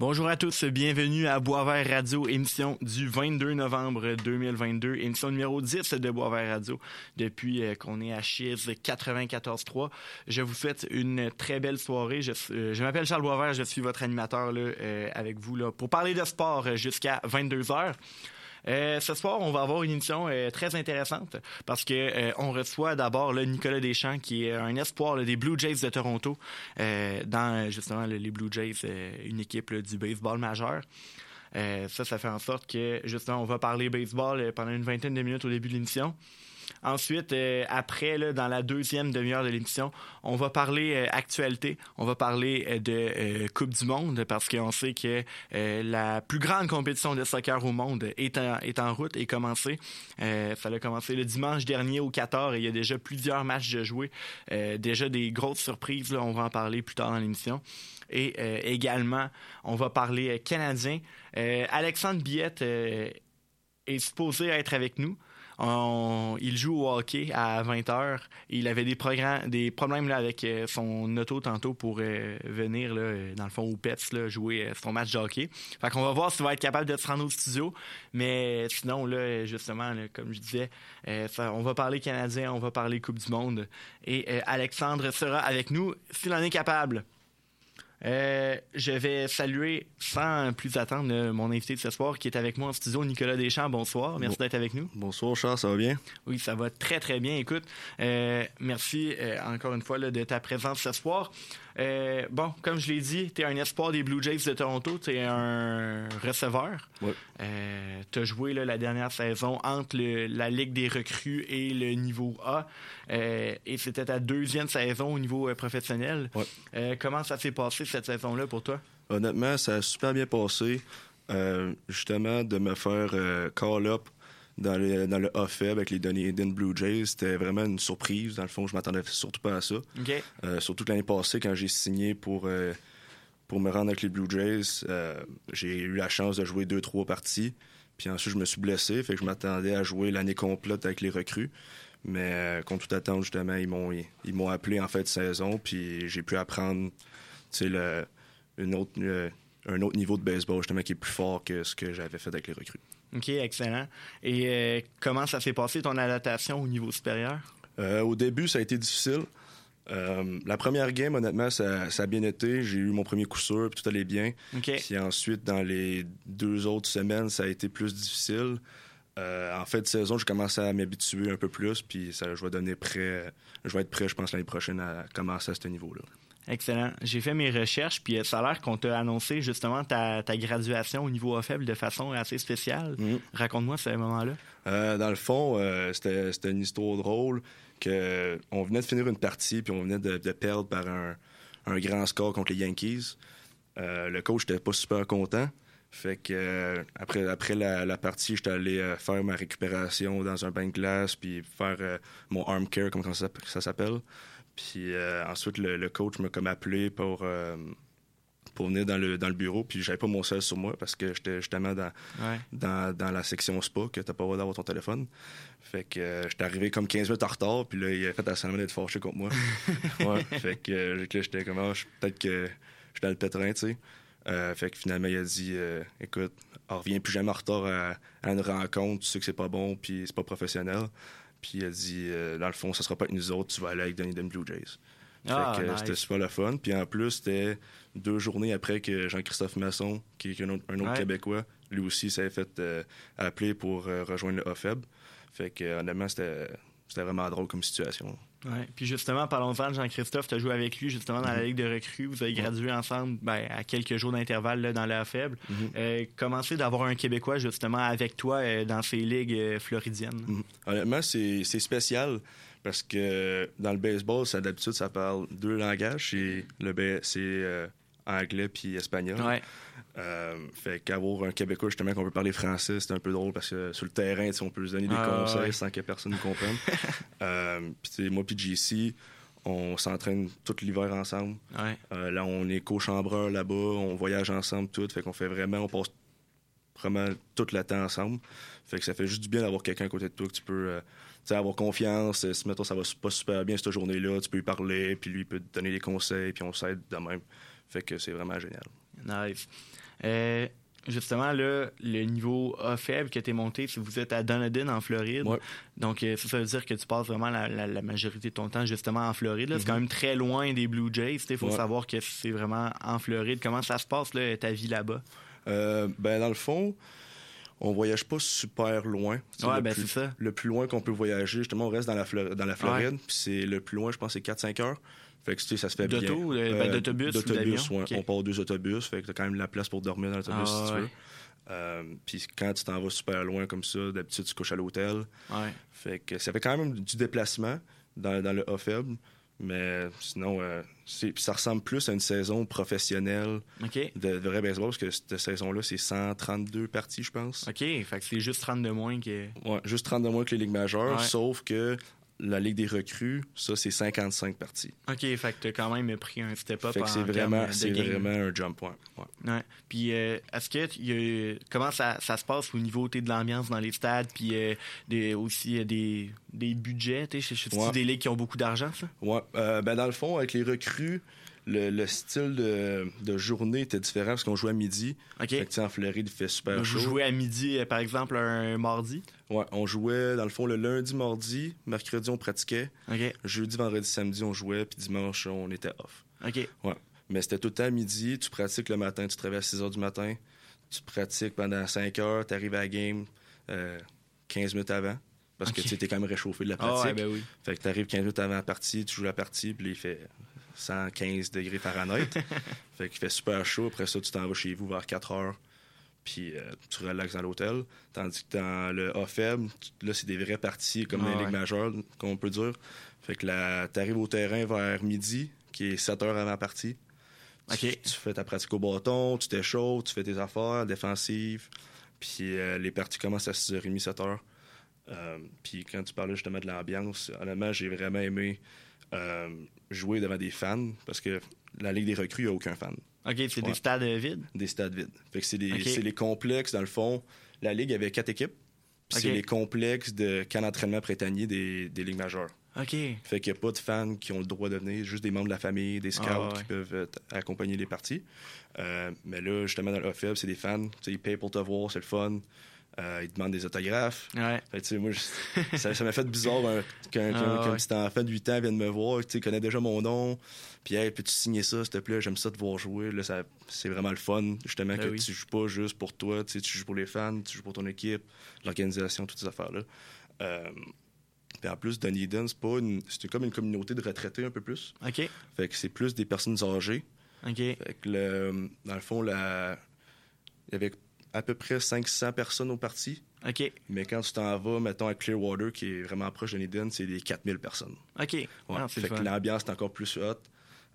Bonjour à tous, bienvenue à Boisvert Radio, émission du 22 novembre 2022, émission numéro 10 de Boisvert Radio depuis euh, qu'on est à Chiz 94.3. Je vous souhaite une très belle soirée. Je, euh, m'appelle Charles Boisvert, je suis votre animateur euh, avec vous pour parler de sport jusqu'à 22 heures. Euh, ce soir, on va avoir une émission euh, très intéressante parce que euh, on reçoit d'abord Nicolas Deschamps, qui est un espoir des Blue Jays de Toronto, dans justement les Blue Jays, une équipe du baseball majeur. ça, ça fait en sorte que justement, on va parler baseball pendant une vingtaine de minutes au début de l'émission. Ensuite, euh, après, dans la deuxième demi-heure de l'émission, on va parler euh, actualité, on va parler euh, de Coupe du Monde parce qu'on sait que la plus grande compétition de soccer au monde est en, est en route et commencé. ça a commencé le dimanche dernier au 14 et il y a déjà plusieurs matchs de jouer, déjà des grosses surprises. Là, on va en parler plus tard dans l'émission. Et également, on va parler canadien. Alexandre Biette est supposé être avec nous il joue au hockey à 20h. Il avait des, problèmes avec euh, son auto tantôt pour euh, venir, euh, dans le fond, au PETS, jouer son match de hockey. Fait qu'on va voir s'il va être capable de se rendre au studio. Mais sinon, là, justement, comme je disais, on va parler Canadien, on va parler Coupe du Monde. Et Alexandre sera avec nous s'il en est capable. Euh, je vais saluer sans plus attendre mon invité de ce soir qui est avec moi en studio, Nicolas Deschamps. Bonsoir, merci d'être avec nous. Bonsoir Charles, ça va bien? Oui, ça va très très bien. Écoute, euh, merci euh, encore une fois de ta présence ce soir. Euh, bon, comme je l'ai dit, tu es un espoir des Blue Jays de Toronto. Tu es un receveur. Euh, tu as joué la dernière saison entre la Ligue des recrues et le niveau A. Euh, et c'était ta deuxième saison au niveau professionnel. comment ça s'est passé cette saison-là pour toi? Honnêtement, ça a super bien passé. justement, de me faire call-up dans, dans le A-Feb avec les Dunedin Blue Jays. C'était vraiment une surprise. Dans le fond, je m'attendais surtout pas à ça. Euh, surtout l'année passée, quand j'ai signé pour, euh, pour me rendre avec les Blue Jays, euh, j'ai eu la chance de jouer deux, trois parties. Puis ensuite, je me suis blessé, fait que je m'attendais à jouer l'année complète avec les recrues. Mais contre toute attente, justement, ils m'ont ils, m'ont appelé en fin de saison, puis j'ai pu apprendre le, une autre, un autre niveau de baseball, justement, qui est plus fort que ce que j'avais fait avec les recrues. OK, excellent. Et euh, comment ça s'est passé ton adaptation au niveau supérieur? Euh, au début, ça a été difficile. Euh, la première game, honnêtement, ça, a bien été. J'ai eu mon premier coup sûr, puis tout allait bien. Puis ensuite, dans les deux autres semaines, ça a été plus difficile. en fait de saison, je commençais à m'habituer un peu plus, puis ça, je vais donner prêt. Je vais être prêt, je pense, l'année prochaine à commencer à ce niveau-là. Excellent. J'ai fait mes recherches, puis ça a l'air qu'on t'a annoncé justement ta, graduation au niveau faible de façon assez spéciale. Mm. Raconte-moi ce moment-là. Euh, dans le fond, euh, c'était une histoire drôle que on venait de finir une partie, puis on venait de, perdre par un, grand score contre les Yankees. Euh, le coach n'était pas super content. Fait que après, après la, partie, j'étais allé faire ma récupération dans un bain de glace, puis faire mon arm care, comme ça s'appelle. Puis euh, ensuite, le, coach m'a comme appelé pour, euh, pour venir dans le, dans le bureau. Puis j'avais pas mon sel sur moi parce que j'étais justement dans, dans, dans, la section spa que t'as pas le droit d'avoir ton téléphone. Fait que euh, j'étais arrivé comme 15 minutes en retard. Puis là, il a fait à semaine d'être fâché contre moi. ouais, fait que j'étais comme, ah, peut-être que je suis dans le pétrin, tu sais. fait que finalement, il a dit écoute, on revient plus jamais en retard à, à, une rencontre, tu sais que c'est pas bon, puis c'est pas professionnel. Puis a dit, euh, dans le fond, ça sera pas avec nous autres, tu vas aller avec Dunedin Blue Jays. Ah, c'était super le fun. Puis en plus, c'était deux journées après que Jean-Christophe Masson, qui est un autre, Québécois, lui aussi s'est fait euh, appeler pour euh, rejoindre le OFEB. Fait que honnêtement, c'était vraiment drôle comme situation. Ouais. Puis justement, parlons-en de Jean-Christophe, tu as joué avec lui justement dans la mhm. Ligue de recrues. Vous avez gradué ensemble ben, à quelques jours d'intervalle dans la faible. Mm comment c'est d'avoir un Québécois justement avec toi euh, dans ces ligues euh, floridiennes? Mhm. Honnêtement, c'est spécial parce que dans le baseball, d'habitude, ça parle deux langages. C'est anglais puis espagnol. Ouais. Euh, fait qu'avoir un Québécois justement qu'on peut parler français, c'est un peu drôle parce que sur le terrain, on peut se donner des ah, conseils sans que personne nous comprenne. euh, puis moi puis JC, on s'entraîne tout l'hiver ensemble. Euh, là, on est co-chambreur là-bas, on voyage ensemble tout, fait qu'on fait vraiment, on passe vraiment tout le temps ensemble. Fait que ça fait juste du bien d'avoir quelqu'un à côté de toi que tu peux euh, avoir confiance. Si mettons ça va pas super bien cette journée-là, tu peux lui parler, puis lui peut te donner des conseils, puis on s'aide de même. Fait que c'est vraiment génial. Nice. Euh, justement, là, le niveau A faible que tu es monté, si vous êtes à Dunedin, en Floride. Ouais. Donc, euh, ça, ça veut dire que tu passes vraiment la, la- la majorité de ton temps justement en Floride. C'est Mhm. quand même très loin des Blue Jays. Il faut Ouais. savoir que c'est vraiment en Floride. Comment ça se passe, là, ta vie là-bas? Euh, ben, dans le fond, on voyage pas super loin. Ouais, ben plus, c'est ça. Le plus loin qu'on peut voyager, justement, on reste dans la, Flor- dans la Floride. C'est le plus loin, je pense, c'est 4-5 heures. Fait que tu sais, ça se fait bien. D'auto, euh, ben, d'autobus ou D'autobus, ouais. Ok. On part deux autobus. Fait que t'as quand même la place pour dormir dans l'autobus Ah, si tu veux. Euh, puis quand tu t'en vas super loin comme ça, d'habitude, tu couches à l'hôtel. Ouais. Fait que ça fait quand même du déplacement dans, dans le A faible. Mais sinon, euh, ça ressemble plus à une saison professionnelle de, de vrai baseball parce que cette saison-là, c'est 132 parties, je pense. OK. Fait que c'est juste 30 de moins que. Ouais, juste 30 de moins que les ligues majeures, Ouais. sauf que la Ligue des recrues, ça, c'est 55 parties. OK. Fait que t'as quand même pris un step-up Fait que en c'est vraiment, c'est vraiment un jump point. Ouais. Ouais. Puis, euh, est-ce que tu- y a- comment ça, ça se passe au niveau de l'ambiance dans les stades, puis euh, des, aussi euh, des, des budgets, tu sais, Ouais. des ligues qui ont beaucoup d'argent, ça? Ouais, euh, ben dans le fond, avec les recrues, le, le style de, de journée était différent parce qu'on jouait à midi. OK. Fait que, en Floride, il fait super Vous chaud. jouez à midi, euh, par exemple, un mardi. Ouais, on jouait, dans le fond, le lundi, mardi, mercredi, on pratiquait. OK. Jeudi, vendredi, samedi, on jouait, puis dimanche, on était off. OK. Mais c'était tout le temps à midi, tu pratiques le matin, tu te réveilles à 6 h du matin, tu pratiques pendant 5 heures, tu arrives à la game euh, 15 minutes avant. Parce que tu t'es quand même réchauffé de la Ah pratique. ouais, ben oui. Fait que tu arrives 15 minutes avant la partie, tu joues la partie, puis il fait 115 degrés Fahrenheit. fait qu'il fait super chaud. Après ça, tu t'en vas chez vous vers 4 heures, puis euh, tu relaxes dans l'hôtel. Tandis que dans le A faible, là, c'est des vraies parties comme Ah les ouais. ligues majeures, qu'on peut dire. Fait que là, t'arrives au terrain vers midi, qui est 7 heures avant la partie. Tu fais ta pratique au bâton, tu t'échauffes, tu fais tes affaires défensives. Puis euh, les parties commencent à 6h30, 7h. Euh, puis quand tu parlais justement de l'ambiance, honnêtement, j'ai vraiment aimé euh, jouer devant des fans parce que la Ligue des recrues, il n'y a aucun fan. OK, c'est des stades vides? Des stades vides. Fait que c'est les complexes, dans le fond. La Ligue avait quatre équipes. Puis c'est les complexes de camp d'entraînement printanier des, des ligues majeures. OK. Fait qu'il n'y a pas de fans qui ont le droit de venir, juste des membres de la famille, des scouts Ah, ouais. qui peuvent euh, accompagner les parties. Euh, mais là, justement, dans le c'est des fans. Tu sais, ils payent pour te voir, c'est le fun. Euh, ils demandent des autographes. Ouais. Fait moi, je- ça m'a fait bizarre un- qu'un Ah, qu'un ouais. petit enfant de 8 ans vienne me voir. Tu connaît déjà mon nom. Puis, hey, peux-tu signer ça, s'il te plaît? J'aime ça te voir jouer. Là, ça, c'est vraiment le fun, justement, Ben que oui. tu joues pas juste pour toi. Tu joues pour les fans, tu joues pour ton équipe, l'organisation, toutes ces affaires-là. Euh, puis en plus, Dunedin, c'est pas une, c'est comme une communauté de retraités un peu plus. OK. Fait que c'est plus des personnes âgées. OK. Fait que le, dans le fond, la, il y avait à peu près 500 personnes au parti. OK. Mais quand tu t'en vas, mettons, à Clearwater, qui est vraiment proche de Dunedin, c'est des 4000 personnes. OK. Ouais. Ah, fait que l'ambiance est encore plus haute.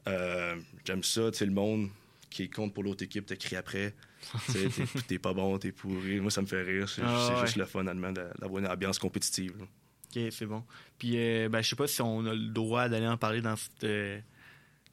Euh, J'aime ça, tu sais, le monde qui compte pour l'autre équipe te crie après. T'es- pas bon, t'es pourri. Moi, ça me fait rire. C'est Ah, ouais. juste le fun, allemand, d'avoir une ambiance compétitive. là. OK, c'est bon. Puis, euh, ben, je sais pas si on a le droit d'aller en parler dans cette, euh,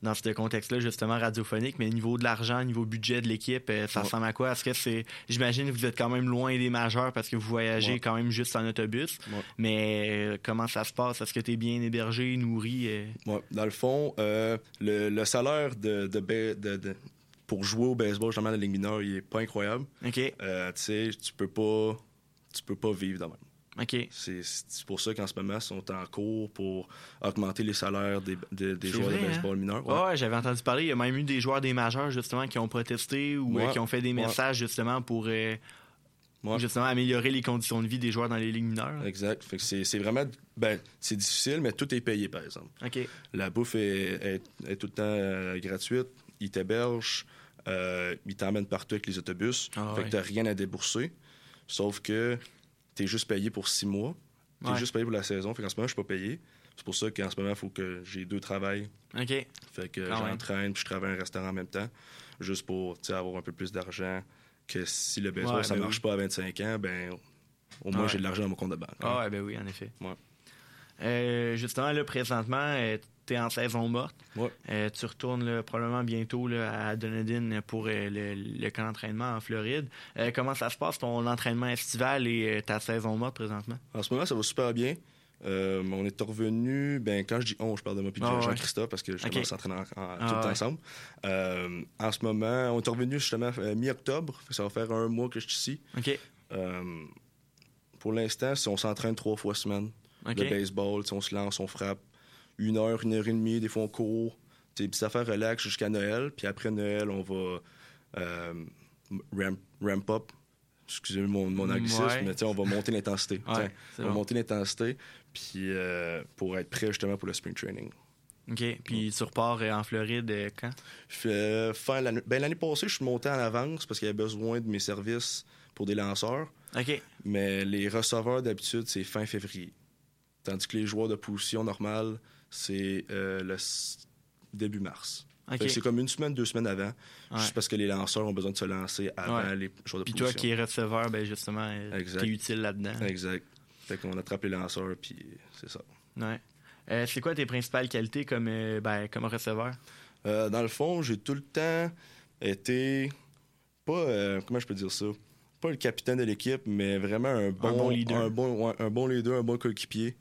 dans ce contexte-là, justement, radiophonique, mais au niveau de l'argent, au niveau budget de l'équipe, euh, ça Ouais. ressemble à quoi? Est-ce que c'est. J'imagine que vous êtes quand même loin des majeurs parce que vous voyagez Ouais. quand même juste en autobus. Ouais. Mais euh, comment ça se passe? Est-ce que tu es bien hébergé, nourri? euh? Dans le fond, euh, le, le salaire de, de, ba- de- de- pour jouer au baseball, justement, dans la Ligue mineure, il est pas incroyable. OK. Euh, tu sais, tu peux pas, tu peux pas vivre de même. OK. C'est pour ça qu'en ce moment, ils sont en cours pour augmenter les salaires des, des- des joueurs vrai, de baseball mineurs. Ouais, ouais, j'avais entendu parler. Il y a même eu des joueurs des majeurs, justement, qui ont protesté ou euh, qui ont fait des Ouais. messages, justement, pour euh, justement améliorer les conditions de vie des joueurs dans les ligues mineures. Exact. C'est c'est vraiment. Ben, c'est difficile, mais tout est payé, par exemple. OK. La bouffe est, est- est tout le temps euh, gratuite. Ils t'hébergent. Ils t'emmènent partout avec les autobus. Ah fait que t'as rien à débourser. Sauf que t'es juste payé pour six mois. T'es Ouais. juste payé pour la saison. Fait qu'en ce moment, je suis pas payé. C'est pour ça qu'en ce moment, il faut que j'ai deux travails. OK. Fait que même. j'entraîne puis je travaille à un restaurant en même temps. Juste pour avoir un peu plus d'argent. Que si le baseball, Ouais, ça ben marche oui. pas à 25 ans, ben au moins Ouais. j'ai de l'argent dans mon compte de banque. Ah ouais, ben oui, en effet. Ouais. Euh, justement, là, présentement, tu es en saison morte. Ouais. Euh, tu retournes là, probablement bientôt là, à Dunedin pour euh, le, le camp d'entraînement en Floride. Euh, comment ça se passe, ton entraînement estival et euh, ta saison morte présentement? En ce moment, ça va super bien. Euh, on est revenu, ben, quand je dis on, je parle de moi de Ah, ouais. Jean-Christophe parce que je Ok. commence à s'entraîner en- en- tout Ah, ouais. ensemble. Euh, en ce moment, on est revenu justement euh, mi-octobre. Ça va faire un mois que je suis ici. OK. Euh, pour l'instant, si on s'entraîne trois fois semaine, OK. le baseball, on se lance, on frappe une heure, une heure et demie, des fois on court. Puis ça fait relax jusqu'à Noël. Puis après Noël, on va euh, ramp, ramp up. Excusez mon, mon anglicisme, Ouais. mais on va monter l'intensité. Ouais, on va bon. monter l'intensité puis euh, pour être prêt justement pour le spring training. OK. Puis tu repars euh, en Floride quand? Euh, fin l'année ben, l'année passée, je suis monté en avance parce qu'il y avait besoin de mes services pour des lanceurs. OK. Mais les receveurs, d'habitude, c'est fin février. Tandis que les joueurs de position normale, c'est euh, le début mars. C'est comme une semaine, deux semaines avant, Ouais. juste parce que les lanceurs ont besoin de se lancer avant Ouais. les joueurs de Puis toi qui es receveur, ben justement, euh, Exact. t'es utile là-dedans. Exact. Fait qu'on attrape les lanceurs, puis c'est ça. Ouais. Euh, c'est quoi tes principales qualités comme, euh, ben, comme receveur? Euh, dans le fond, j'ai tout le temps été pas comment je peux dire ça, pas le capitaine de l'équipe, mais vraiment un bon, bon leader. un bon, un bon leader, un bon coéquipier.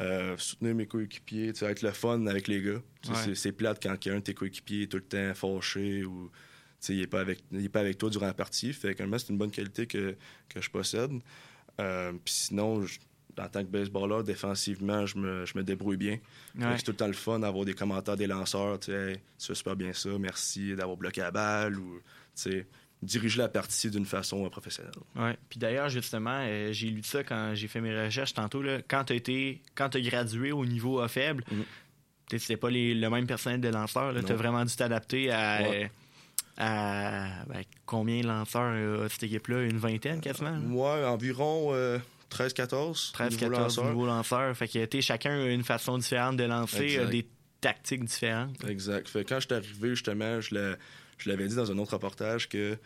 Euh, soutenir mes coéquipiers, être le fun avec les gars. Ouais. C'est, plate quand un de tes coéquipiers est tout le temps fâché ou il n'est pas, avec, il est pas avec toi durant la partie. Fait que c'est une bonne qualité que, que je possède. Euh, Puis sinon, je- en tant que baseballeur, défensivement, je me, je me débrouille bien. Ouais. C'est tout le temps le fun d'avoir des commentaires des lanceurs. Hey, tu fais super bien ça, merci d'avoir bloqué la balle ou diriger la partie d'une façon euh, professionnelle. Ouais. Puis d'ailleurs, justement, euh, j'ai lu ça quand j'ai fait mes recherches tantôt. Là, quand tu quand as gradué au niveau A faible, Mhm. tu c'était pas les- le même personnel de lanceur. Tu as vraiment dû t'adapter à, Ouais. à ben, combien de lanceurs euh, a cette équipe-là? Une vingtaine quasiment? Là? Moi, environ euh, 13-14. 13, niveau 14 lanceur. nouveaux lanceurs. Fait que chacun a une façon différente de lancer, des tactiques différentes. Exact. Fait que quand je suis arrivé, justement, je l'ai- je l'avais dit dans un autre reportage que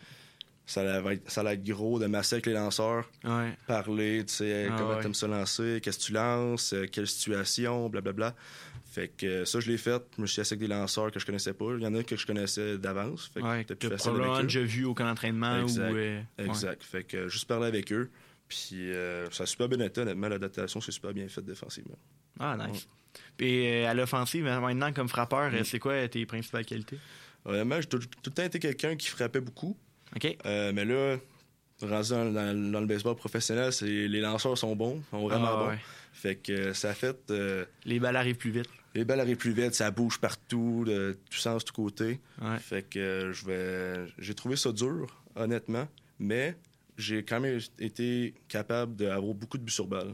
ça allait être, ça allait être gros de masser avec les lanceurs, Ouais. parler, tu sais, Ah comment ouais. t'aimes ça lancer, qu'est-ce que tu lances, euh, quelle situation, blablabla. Fait que euh, ça, je l'ai fait. Je me suis assis avec des lanceurs que je connaissais pas. Il y en a que je connaissais d'avance. Fait que Ouais, plus probablement avec eux. déjà vu au camp d'entraînement Exact. ou. euh, ouais. Exact. Fait que juste parler avec eux. Puis euh, ça a super bien été, honnêtement. L'adaptation, c'est super bien fait défensivement. Ah, nice. Puis euh, à l'offensive, maintenant, comme frappeur, Mm. c'est quoi tes principales qualités? Honnêtement, j'ai tout, tout le temps été quelqu'un qui frappait beaucoup. OK. Euh, mais là, rendu dans, dans- dans le baseball professionnel, c'est, les lanceurs sont bons, sont vraiment Ah, bons. ouais. Fait que euh, ça a fait. euh, Les balles arrivent plus vite. les balles arrivent plus vite, ça bouge partout, de tous sens, tous côtés. Ouais. Fait que euh, je vais. J'ai trouvé ça dur, honnêtement. Mais j'ai quand même été capable d'avoir beaucoup de buts sur balle.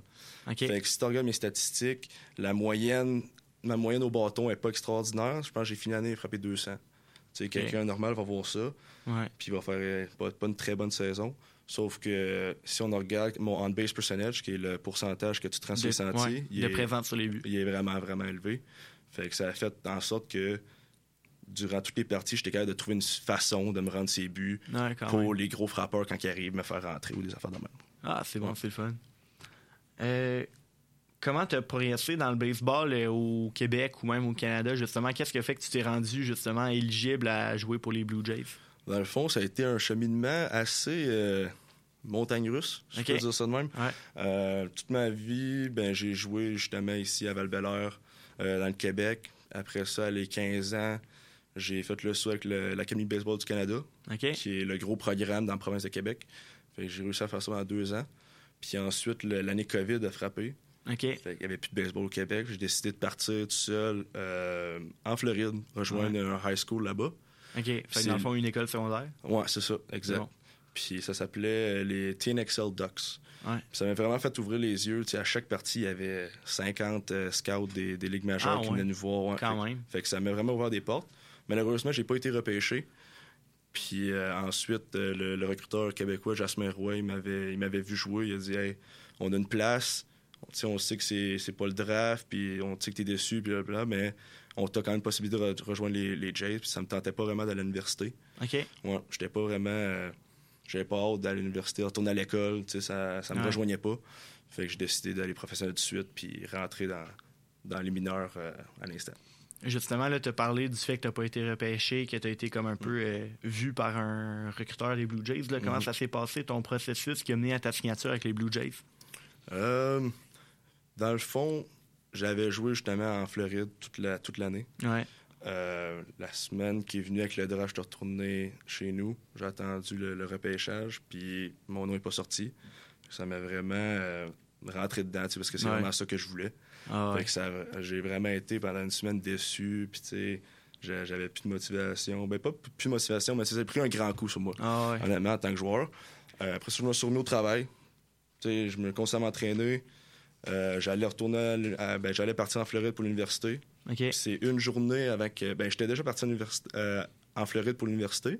Fait que si tu regardes mes statistiques, la moyenne, ma moyenne au bâton est pas extraordinaire. Je pense que j'ai fini l'année à frapper 200. Sais, quelqu'un normal va voir ça, puis il va faire euh, pas, pas une très bonne saison. Sauf que euh, si on regarde mon on-base percentage, qui est le pourcentage que tu rends sur les sentiers, il, de est, sur les buts. il est vraiment, vraiment élevé. Fait que ça a fait en sorte que durant toutes les parties, j'étais capable de trouver une façon de me rendre ses buts Ouais, pour même. les gros frappeurs quand ils arrivent me faire rentrer ou des affaires de même. Ah, c'est bon, Ouais. c'est le fun. Euh, comment t'as progressé dans le baseball euh, au Québec ou même au Canada, justement? Qu'est-ce qui a fait que tu t'es rendu, justement, éligible à jouer pour les Blue Jays? Dans le fond, ça a été un cheminement assez euh, montagne russe, si je peux dire ça de même. Ouais. Euh, toute ma vie, ben, j'ai joué justement ici à val dans le Québec. Après ça, à les 15 ans, j'ai fait le saut avec l'Académie de baseball du Canada, qui est le gros programme dans la province de Québec. J'ai réussi à faire ça pendant deux ans. Puis ensuite, l'année COVID a frappé. OK. Fait qu'il n'y avait plus de baseball au Québec. J'ai décidé de partir tout seul euh, en Floride, rejoindre un high school là-bas. OK. Fait que dans le fond, une école secondaire. Ouais, c'est ça, exact. Bon. Puis ça s'appelait euh, les Excel Ducks. Ouais. Ça m'a vraiment fait ouvrir les yeux. Tu sais, à chaque partie, il y avait 50 euh, scouts des, des ligues majeures Ah, qui ouais. venaient nous voir. ouais. Quand fait, même. fait que ça m'a vraiment ouvert des portes. Malheureusement, j'ai pas été repêché. Puis euh, ensuite, euh, le, le recruteur québécois, Jasmin Roy, il m'avait, il m'avait vu jouer. Il a dit Hey, on a une place. On sait que c'est, c'est pas le draft, puis on sait que t'es déçu, puis blablabla, mais on t'a quand même possibilité de re- de rejoindre les, les Jays, puis ça me tentait pas vraiment d'aller à l'université. OK. Ouais, j'étais pas vraiment. euh, j'avais pas hâte d'aller à l'université, retourner à l'école, tu sais, ça, ça me Ouais. rejoignait pas. Fait que j'ai décidé d'aller professionnel tout de suite, puis rentrer dans, dans les mineurs euh, à l'instant. Justement, là, tu as parlé du fait que tu pas été repêché, que tu as été comme un peu euh, vu par un recruteur des Blue Jays. Là. Comment ça s'est passé, ton processus qui a mené à ta signature avec les Blue Jays? Dans le fond, j'avais joué justement en Floride toute la toute l'année. Ouais. Euh, la semaine qui est venue avec le draft, je suis retourné chez nous. J'ai attendu le, le repêchage, puis mon nom n'est pas sorti. Ça m'a vraiment euh, rentré dedans, parce que c'est Ouais. vraiment ça que je voulais. Ah Fait ouais. que ça, j'ai vraiment été pendant une semaine déçu, puis tu sais, j'a- j'avais plus de motivation. Ben, pas plus de motivation, mais ça a pris un grand coup sur moi, Ah ouais. honnêtement, en tant que joueur. Euh, après ça, je me suis remis au travail. Je me constamment m'entraîner. Euh, j'allais retourner, à ben, j'allais partir en Floride pour l'université. C'est une journée avec. euh, Ben, j'étais déjà parti en, euh, en Floride pour l'université.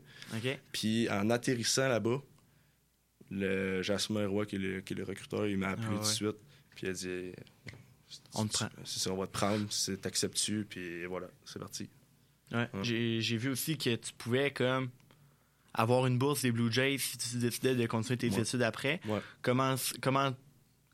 Puis en atterrissant là-bas, le Jasmin Roy, qui est le, qui est le recruteur, il m'a appelé Ah tout de ouais. suite. Puis il a dit On te prend. C'est ça, on va te prendre, c'est- t'acceptes-tu, puis voilà, c'est parti. Ouais. J'ai j'ai vu aussi que tu pouvais comme avoir une bourse des Blue Jays si tu décidais de continuer tes Ouais. études après. Comment, comment,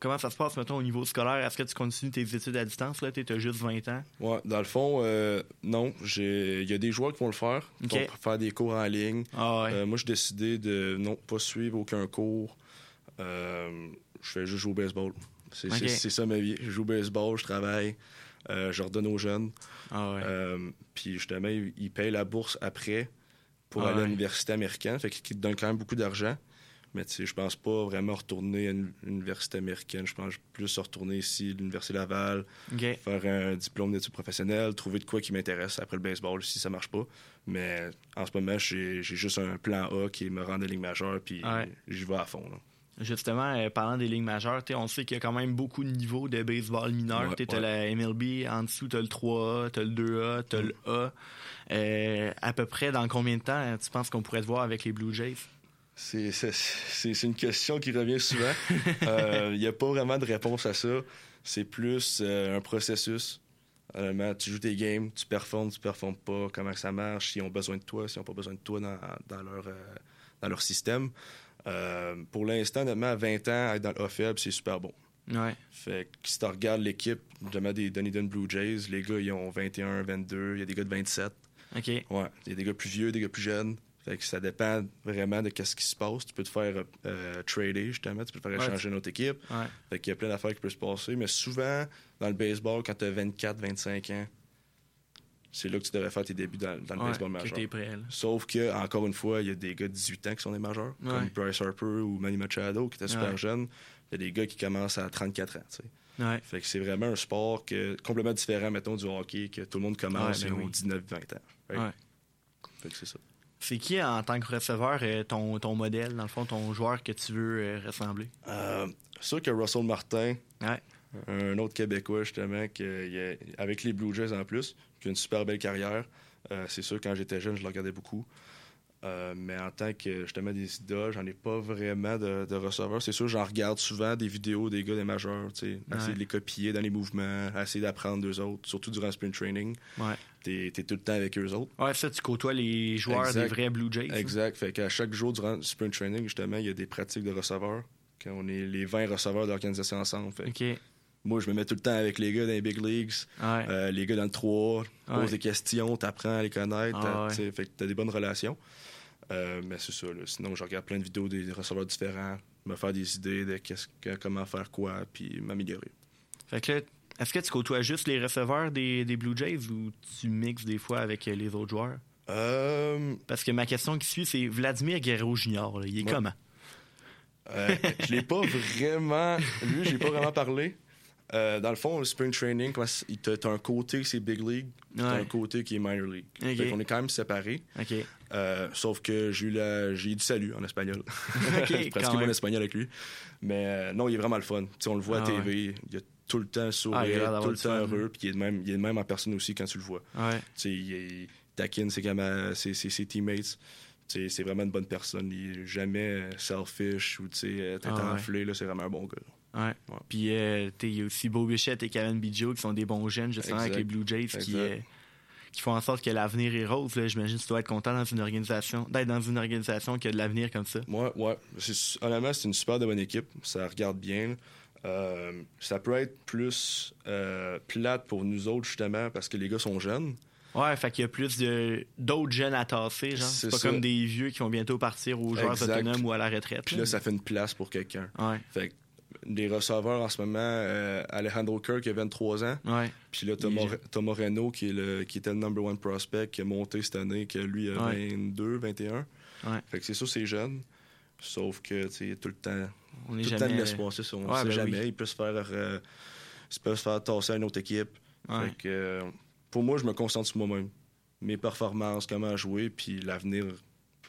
comment ça se passe, mettons, au niveau scolaire? Est-ce que tu continues tes études à distance? Là, tu as juste 20 ans? Ouais, dans le fond, euh, non, il y a des joueurs qui vont le faire, qui Ok. vont faire des cours en ligne. Ah ouais. Euh, moi, j'ai décidé de non pas suivre aucun cours. Euh, je fais juste jouer au baseball. C'est ça ma vie. Je joue au baseball, je travaille, je redonne aux jeunes. ah ouais. Puis justement, ils payent la bourse après pour Ah aller à l'université américaine. Fait qu'ils te donnent quand même beaucoup d'argent. Mais tu sais, je pense pas vraiment retourner à une université américaine. Je pense plus retourner ici, à l'Université Laval, faire un diplôme d'études professionnelles, trouver de quoi qui m'intéresse après le baseball si ça marche pas. Mais en ce moment, j'ai juste un plan A qui me rend des lignes majeures, puis Ouais. j'y vais à fond. là. Justement, euh, parlant des lignes majeures, on sait qu'il y a quand même beaucoup de niveaux de baseball mineur. Ouais, Tu as ouais. la MLB, en dessous, tu as le 3A, tu as le 2A, tu as le A. Euh, à peu près, dans combien de temps euh, tu penses qu'on pourrait te voir avec les Blue Jays? C'est- une question qui revient souvent. Il n'y a pas vraiment de réponse à ça. C'est plus euh, un processus. Tu joues tes games, tu performes, tu performes pas, comment ça marche, s'ils ont besoin de toi, s'ils n'ont pas besoin de toi dans, dans leur, euh, dans leur système. Euh, pour l'instant, honnêtement, à 20 ans, être dans faible, c'est super bon. Ouais. Fait que si tu regardes l'équipe, notamment des Dunedin Blue Jays, les gars, ils ont 21, 22, il y a des gars de 27. OK. Ouais, il y a des gars plus vieux, des gars plus jeunes. Fait que ça dépend vraiment de qu'est-ce qui se passe. Tu peux te faire euh, trader, justement. Tu peux te faire Ouais, échanger notre équipe. Ouais. Fait qu'il y a plein d'affaires qui peuvent se passer. Mais souvent, dans le baseball, quand tu as 24, 25 ans, c'est là que tu devrais faire tes débuts dans, dans le Ouais, baseball majeur. prêt. Sauf que, encore une fois, il y a des gars de 18 ans qui sont des majeurs, comme Bryce Harper ou Manny Machado, qui étaient super jeunes. Il y a des gars qui commencent à 34 ans. tu sais. Ouais. Fait que c'est vraiment un sport que, complètement différent, mettons, du hockey, que tout le monde commence Ouais, ben oui. 19-20 ans. Right? Ouais. Fait que c'est ça. C'est qui, en tant que receveur, euh, ton, ton modèle, dans le fond, ton joueur que tu veux euh, ressembler? Euh, c'est sûr que Russell Martin, Ouais. un autre Québécois, justement, qui, avec les Blue Jays en plus, qui a une super belle carrière. Euh, c'est sûr, quand j'étais jeune, je le regardais beaucoup. Euh, mais en tant que, justement, des idoles, j'en ai pas vraiment de, de receveurs. C'est sûr, j'en regarde souvent des vidéos des gars des majeurs, tu sais, essayer Ouais. de les copier dans les mouvements, essayer d'apprendre d'eux autres, surtout durant le sprint training. Ouais. T'es es tout le temps avec eux autres. Ouais, ça, tu côtoies les joueurs Exact. des vrais Blue Jays. hein? Exact. Fait qu'à chaque jour durant le sprint training, justement, il y a des pratiques de receveurs. Quand on est les 20 receveurs de l'organisation ensemble. Fait OK. moi, je me mets tout le temps avec les gars dans les big leagues. Ouais. Euh, les gars dans le 3, pose Ouais. des questions, t'apprends à les connaître, Ah ouais. fait que t'as des bonnes relations. Euh, mais c'est ça, là. sinon je regarde plein de vidéos des receveurs différents, me faire des idées de qu'est-ce que- comment faire quoi, puis m'améliorer. Fait que là, est-ce que tu côtoies juste les receveurs des, des Blue Jays ou tu mixes des fois avec euh, les autres joueurs? Euh, Parce que ma question qui suit, c'est Vladimir Guerrero Junior. là, il est Ouais. comment? euh, je l'ai pas vraiment, lui, j'ai pas vraiment parlé. Euh, dans le fond, le sprint training, t'as un côté c'est big league, puis t'as un côté qui est minor league. Qu'on est quand même séparés. Euh, sauf que j'ai eu la... j'ai du salut en espagnol. OK, J'ai pratiqué quand mon même. espagnol avec lui. Mais euh, non, il est vraiment le fun. On le voit Ah à TV, il a tout le temps sourire, Ah, tout le temps fun. heureux, puis il est, même, il est de même en personne aussi quand tu le vois. Ouais. Il, taquine ses, cama- ses, ses- ses teammates. C'est vraiment une bonne personne. Il est jamais selfish ou tête Ah ouais. enflée. là, C'est vraiment un bon gars. Ouais. Ouais. Puis, euh, il y a aussi Beau Bichette et Kevin Biggio qui sont des bons jeunes, justement, avec les Blue Jays, qui, euh, qui font en sorte que l'avenir est rose. là. J'imagine que tu dois être content dans une organisation, d'être dans une organisation qui a de l'avenir comme ça. Ouais, ouais. C'est- Honnêtement, c'est une super de bonne équipe. Ça regarde bien. Euh, ça peut être plus euh, plate pour nous autres, justement, parce que les gars sont jeunes. Ouais, fait qu'il y a plus de d'autres jeunes à tasser, genre. C'est C'est pas ça. comme des vieux qui vont bientôt partir aux joueurs Exact. autonomes ou à la retraite. Puis là, ça fait une place pour quelqu'un. Ouais. Fait que des receveurs en ce moment, euh, Alejandro Kirk qui a 23 ans. Ouais. Puis là, Thomas, Thomas Reno qui, est le, qui était le number one prospect qui a monté cette année, que lui a Ouais. 22, 21. Ouais. Fait que c'est sûr, c'est jeune. Sauf que, tu sais, tout le temps, On est tout le temps de l'espoir, c'est ça. On Ouais, sait ben jamais. oui. Il peut se faire, euh, il peut se faire tasser à une autre équipe. Fait que, euh, pour moi, je me concentre sur moi-même. Mes performances, comment jouer, puis l'avenir,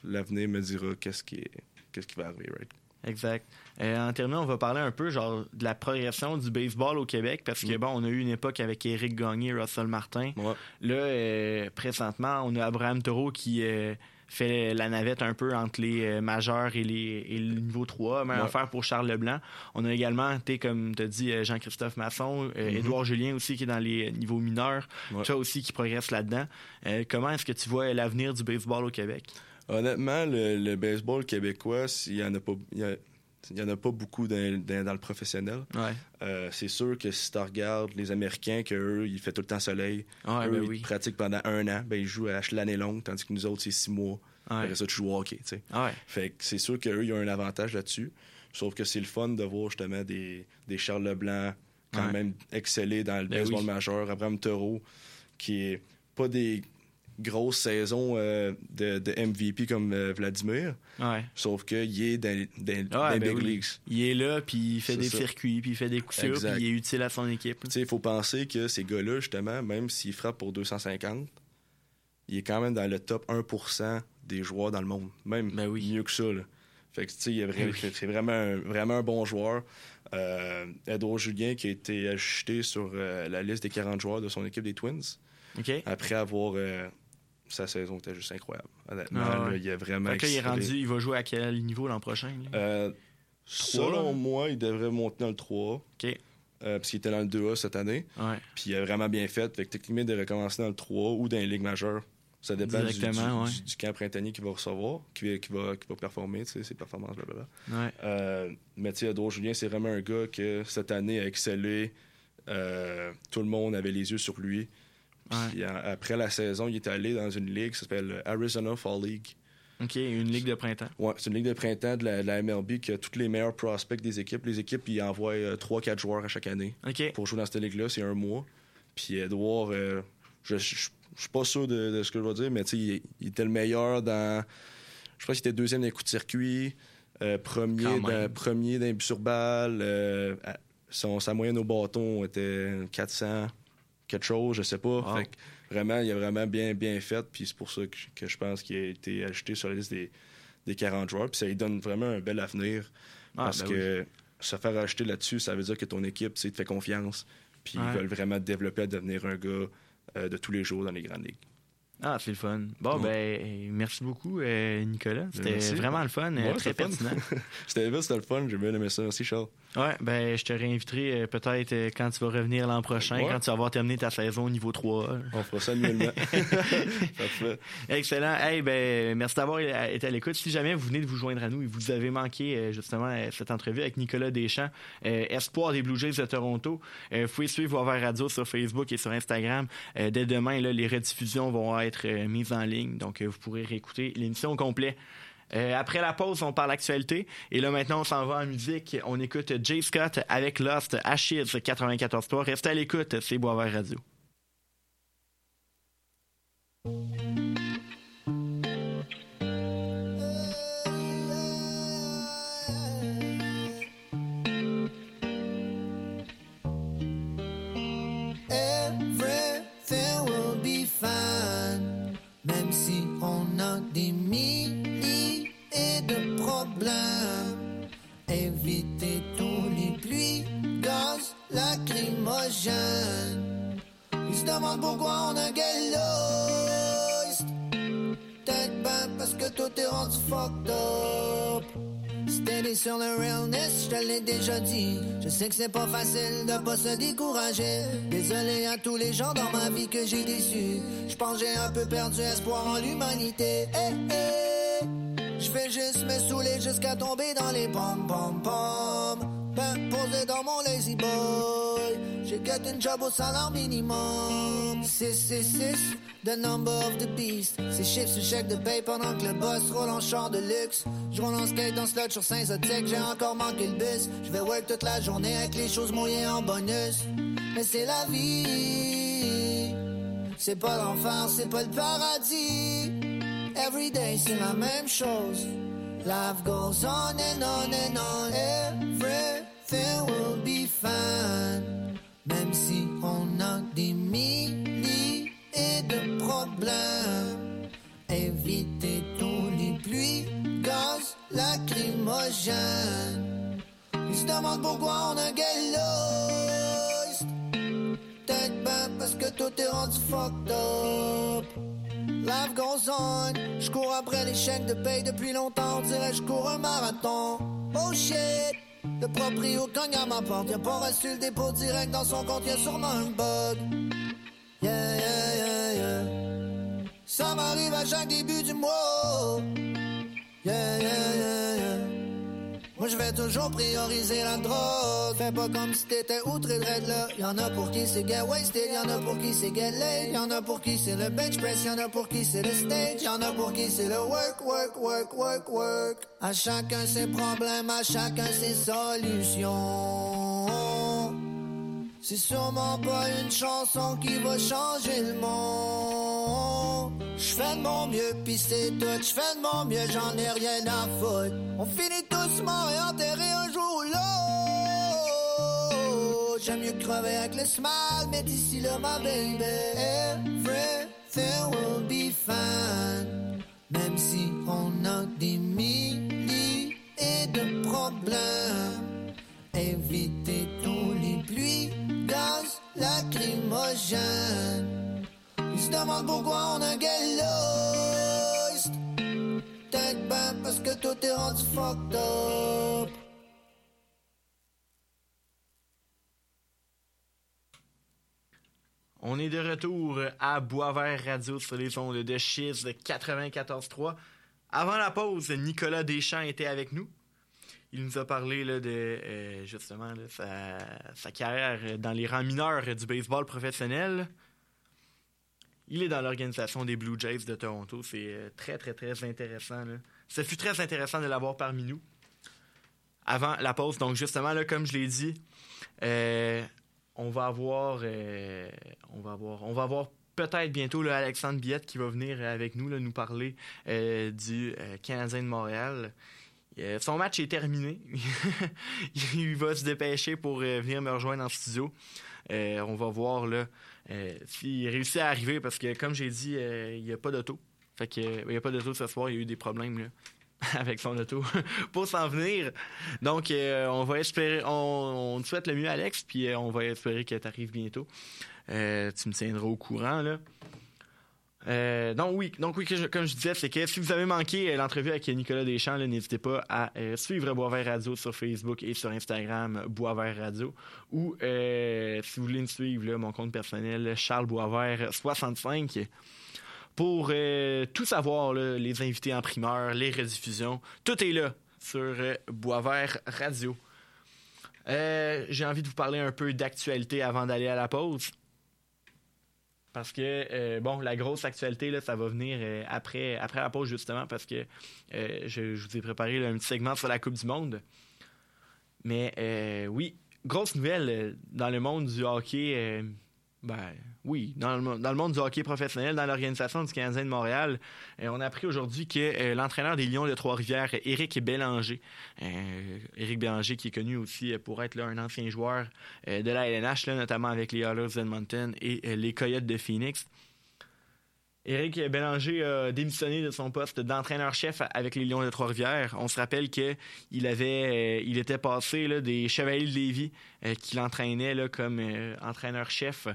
l'avenir me dira qu'est-ce qui, est- qu'est-ce qui va arriver, right? Exact. Euh, en terminant, on va parler un peu genre de la progression du baseball au Québec parce que Mm. bon, on a eu une époque avec Éric Gagné, Russell Martin. Ouais. Là, euh, présentement, on a Abraham Taureau qui euh, fait la navette un peu entre les majeurs et, les, et le niveau 3. Même Ouais. affaire pour Charles Leblanc. On a également, comme tu as dit, Jean-Christophe Masson. Édouard Julien aussi qui est dans les niveaux mineurs. Ouais. Toi aussi qui progresse là-dedans. Comment est-ce que tu vois l'avenir du baseball au Québec? Honnêtement, le, le baseball québécois, il y en a pas, il y en a pas beaucoup dans, dans- dans le professionnel. Ouais. Euh, c'est sûr que si tu regardes les Américains, qu'eux, il fait tout le temps soleil. Ouais, eux, ben ils oui. pratiquent pendant un an. Ben, ils jouent à l'année longue, tandis que nous autres, c'est six mois. Ouais. Après ça, tu joues au hockey. Ouais. Fait que c'est sûr qu'eux, ils ont un avantage là-dessus. Sauf que c'est le fun de voir justement des, des Charles Leblanc quand même exceller dans le Ben baseball oui. majeur. Abraham Taureau, qui est pas des grosses saisons euh, de, de MVP comme euh, Vladimir, Ouais. sauf qu'il est dans, dans, ben big oui. leagues. Il est là, puis il fait des ça. circuits, puis il fait des coups sûrs, puis il est utile à son équipe. Il faut penser que ces gars-là, justement, même s'ils frappent pour 250, il est quand même dans le top 1% des joueurs dans le monde. Même Ben oui. mieux que ça. là. Fait que, tu sais, Ben oui. c'est vraiment un, vraiment un bon joueur. Euh, Edouard Julien qui a été ajouté sur la liste des 40 joueurs de son équipe des Twins après avoir sa saison était juste incroyable. Honnêtement, Ah ouais. là, il a vraiment Fait que là, il est rendu, il va jouer à quel niveau l'an prochain? Euh, selon moi, il devrait monter dans le 3 OK. euh, parce qu'il était dans le 2A cette année. Ouais. Puis il a vraiment bien fait. Fait que techniquement, il devrait commencer dans le 3 ou dans les ligues majeures. Ça dépend du, du, Directement, ouais. du- du camp printanier qu'il va recevoir, qui, va- qui va, qui va performer, ses performances, blablabla. Ouais. Euh, mais tu sais, Edouard Julien, c'est vraiment un gars que cette année a excellé. Euh, tout le monde avait les yeux sur lui. Puis en- après la saison, il est allé dans une ligue qui s'appelle Arizona Fall League. OK, une ligue de printemps. Ouais, c'est une ligue de printemps de la, de la MLB qui a tous les meilleurs prospects des équipes. Les équipes, ils envoient 3-4 joueurs à chaque année pour jouer dans cette ligue-là, c'est un mois. Puis Edouard, euh, je, je, je suis pas sûr de, de ce que je vais dire, mais il, il était le meilleur dans. Je pense qu'il était deuxième dans les coups de circuit, euh, premier, les buts sur balle. euh, à- son, sa moyenne au bâton était 400, quelque chose, je sais pas. Wow. Fait que vraiment, il a vraiment bien, bien fait. Puis c'est pour ça que, que je pense qu'il a été ajouté sur la liste des, des 40 joueurs. Puis ça lui donne vraiment un bel avenir. Ah, parce ben que se faire acheter là-dessus, ça veut dire que ton équipe, tu te fait confiance. Puis Ouais. ils veulent vraiment te développer à devenir un gars euh, de tous les jours dans les grandes ligues. Ah, c'est le fun. Bon, Ouais. ben, merci beaucoup, euh, Nicolas. C'était merci. vraiment le fun, euh, Ouais, très c'était pertinent. C'était vite, c'était le fun. J'ai bien aimé ça. Merci, Charles. ouais, ben, je te réinviterai euh, peut-être euh, quand tu vas revenir l'an prochain, Ouais. quand tu vas avoir terminé ta saison au niveau 3. On fera ça annuellement. Parfait. Excellent. Hey, ben, merci d'avoir été à l'écoute. Si jamais vous venez de vous joindre à nous et vous avez manqué justement cette entrevue avec Nicolas Deschamps, espoir des Blue Jays de Toronto, vous pouvez suivre Boisvert Radio sur Facebook et sur Instagram. Dès demain, là, les rediffusions vont être euh, mises en ligne, donc euh, vous pourrez réécouter l'émission au complet. Euh, après la pause, on parle actualité. Et là, maintenant, on s'en va en musique. On écoute Jay Scott avec Lost Ashes 94.3. Restez à l'écoute, c'est Boisvert Radio. Pourquoi on a galost. Peut-être ben parce que tout est rendu fucked up. Steady sur le realness, je te l'ai déjà dit. Je sais que c'est pas facile de pas se décourager. Désolé à tous les gens dans ma vie que j'ai déçus. Je pense j'ai un peu perdu espoir en l'humanité. Eh, eh. Je fais juste me saouler jusqu'à tomber dans les pommes, pommes, pommes. Ben posé dans mon lazy boy. J'ai J'ai get une job au salaire minimum. 666, the number of the beast. C'est chiffres sur chèque de paye pendant que le boss roule en char de luxe. Je roule en skate dans slot sur Saint-Zotique, j'ai encore manqué le bus. Je vais work toute la journée avec les choses mouillées en bonus. Mais c'est la vie. C'est pas l'enfer, c'est pas le paradis. Every day c'est la même chose. Life goes on and on and on. Everything will be fine. Même si on a des milliers de problèmes. Éviter tous les pluies, gaz, lacrymogènes. Ils se demandent pourquoi on a lost. Peut-être ben parce que tout est rendu fucked up. Life goes on. Je cours après les chèques de paye depuis longtemps. On dirait je cours un marathon. Oh shit. Le proprio cogne à ma porte. Y'a pas reçu le dépôt direct dans son compte. Y'a sûrement un bug. Yeah, yeah, yeah, yeah. Ça m'arrive à chaque début du mois. Yeah, yeah, yeah, yeah. Je vais toujours prioriser la drogue. Fais pas comme si t'étais outré de raid là. Y'en a pour qui c'est get wasted Y'en a pour qui c'est get laid. Y'en a pour qui c'est le bench press Y'en a pour qui c'est le stage. Y'en a pour qui c'est le work, work, work, work, work. À chacun ses problèmes À chacun ses solutions C'est sûrement pas une chanson qui va changer le monde je fais de mon mieux, pis c'est tout. Je fais de mon mieux, j'en ai rien à foutre. On finit tous morts et enterrés un jour ou l'autre. J'aime mieux crever avec le smile, mais d'ici là, ma baby, everything will be fine. Même si on a des milliers de problèmes. Pluies, gaz, lacrymogènes. Ils se demandent pourquoi on a get lost. Peut-être ben parce que tout est rendu fucked up. On est de retour à Boisvert Radio sur les ondes de Chiz 94.3. Avant la pause, Nicolas Deschamps était avec nous. Il nous a parlé là, de euh, justement sa, carrière dans les rangs mineurs du baseball professionnel. Il est dans l'organisation des Blue Jays de Toronto. C'est euh, très, très, très intéressant. Là. Ça fut très intéressant de l'avoir parmi nous. Avant la pause, donc justement, là, comme je l'ai dit, euh, on va avoir, on va avoir, on va avoir peut-être bientôt là, Alexandre Biette qui va venir avec nous nous parler du Canadien de Montréal. Euh, son match est terminé. il va se dépêcher pour venir me rejoindre en studio. on va voir là s'il réussit à arriver parce que comme j'ai dit, il n'y a pas d'auto. Fait que il n'y a pas d'auto ce soir, il y a eu des problèmes là. avec son auto pour s'en venir. Donc, euh, on va espérer, on, te souhaite le mieux, Alex, puis euh, on va espérer qu'elle t'arrive bientôt. Euh, tu me tiendras au courant, là. Donc oui, donc oui, comme je disais, c'est que si vous avez manqué l'entrevue avec Nicolas Deschamps, n'hésitez pas à suivre Boisvert Radio sur Facebook et sur Instagram Boisvert Radio ou si vous voulez me suivre mon compte personnel Charles Boisvert 65 pour euh, tout savoir, les invités en primeur, les rediffusions. Tout est là sur euh, Boisvert Radio. Euh, J'ai envie de vous parler un peu d'actualité avant d'aller à la pause. Parce que, euh, bon, la grosse actualité, là, ça va venir euh, après, après la pause, justement, parce que euh, je, vous ai préparé un petit segment sur la Coupe du Monde. Mais oui, grosse nouvelle dans le monde du hockey ben oui, dans le, monde du hockey professionnel, dans l'organisation du Canadien de Montréal, euh, on a appris aujourd'hui que euh, l'entraîneur des Lions de Trois-Rivières, Éric Bélanger, euh, Éric Bélanger qui est connu aussi pour être un ancien joueur de la LNH, notamment avec les Oilers d'Edmonton et les Coyotes de Phoenix, Éric Bélanger a démissionné de son poste d'entraîneur-chef avec les Lions de Trois-Rivières. On se rappelle qu'il avait, euh, il était passé des Chevaliers de Lévis euh, qui comme euh, entraîneur-chef.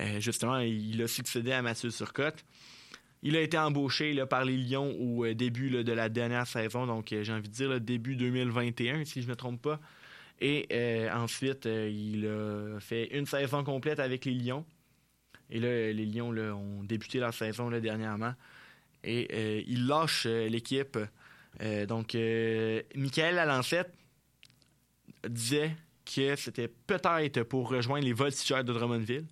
Euh, justement, il a succédé à Mathieu Surcotte. Il a été embauché par les Lions au début de la dernière saison, donc j'ai envie de dire début 2021, si je ne me trompe pas. Et ensuite, il a fait une saison complète avec les Lions. Et là, les Lions ont débuté leur saison là, dernièrement. Et euh, ils lâchent euh, l'équipe. Euh, donc, Michael Lalancette disait que c'était peut-être pour rejoindre les voltigeurs de Drummondville.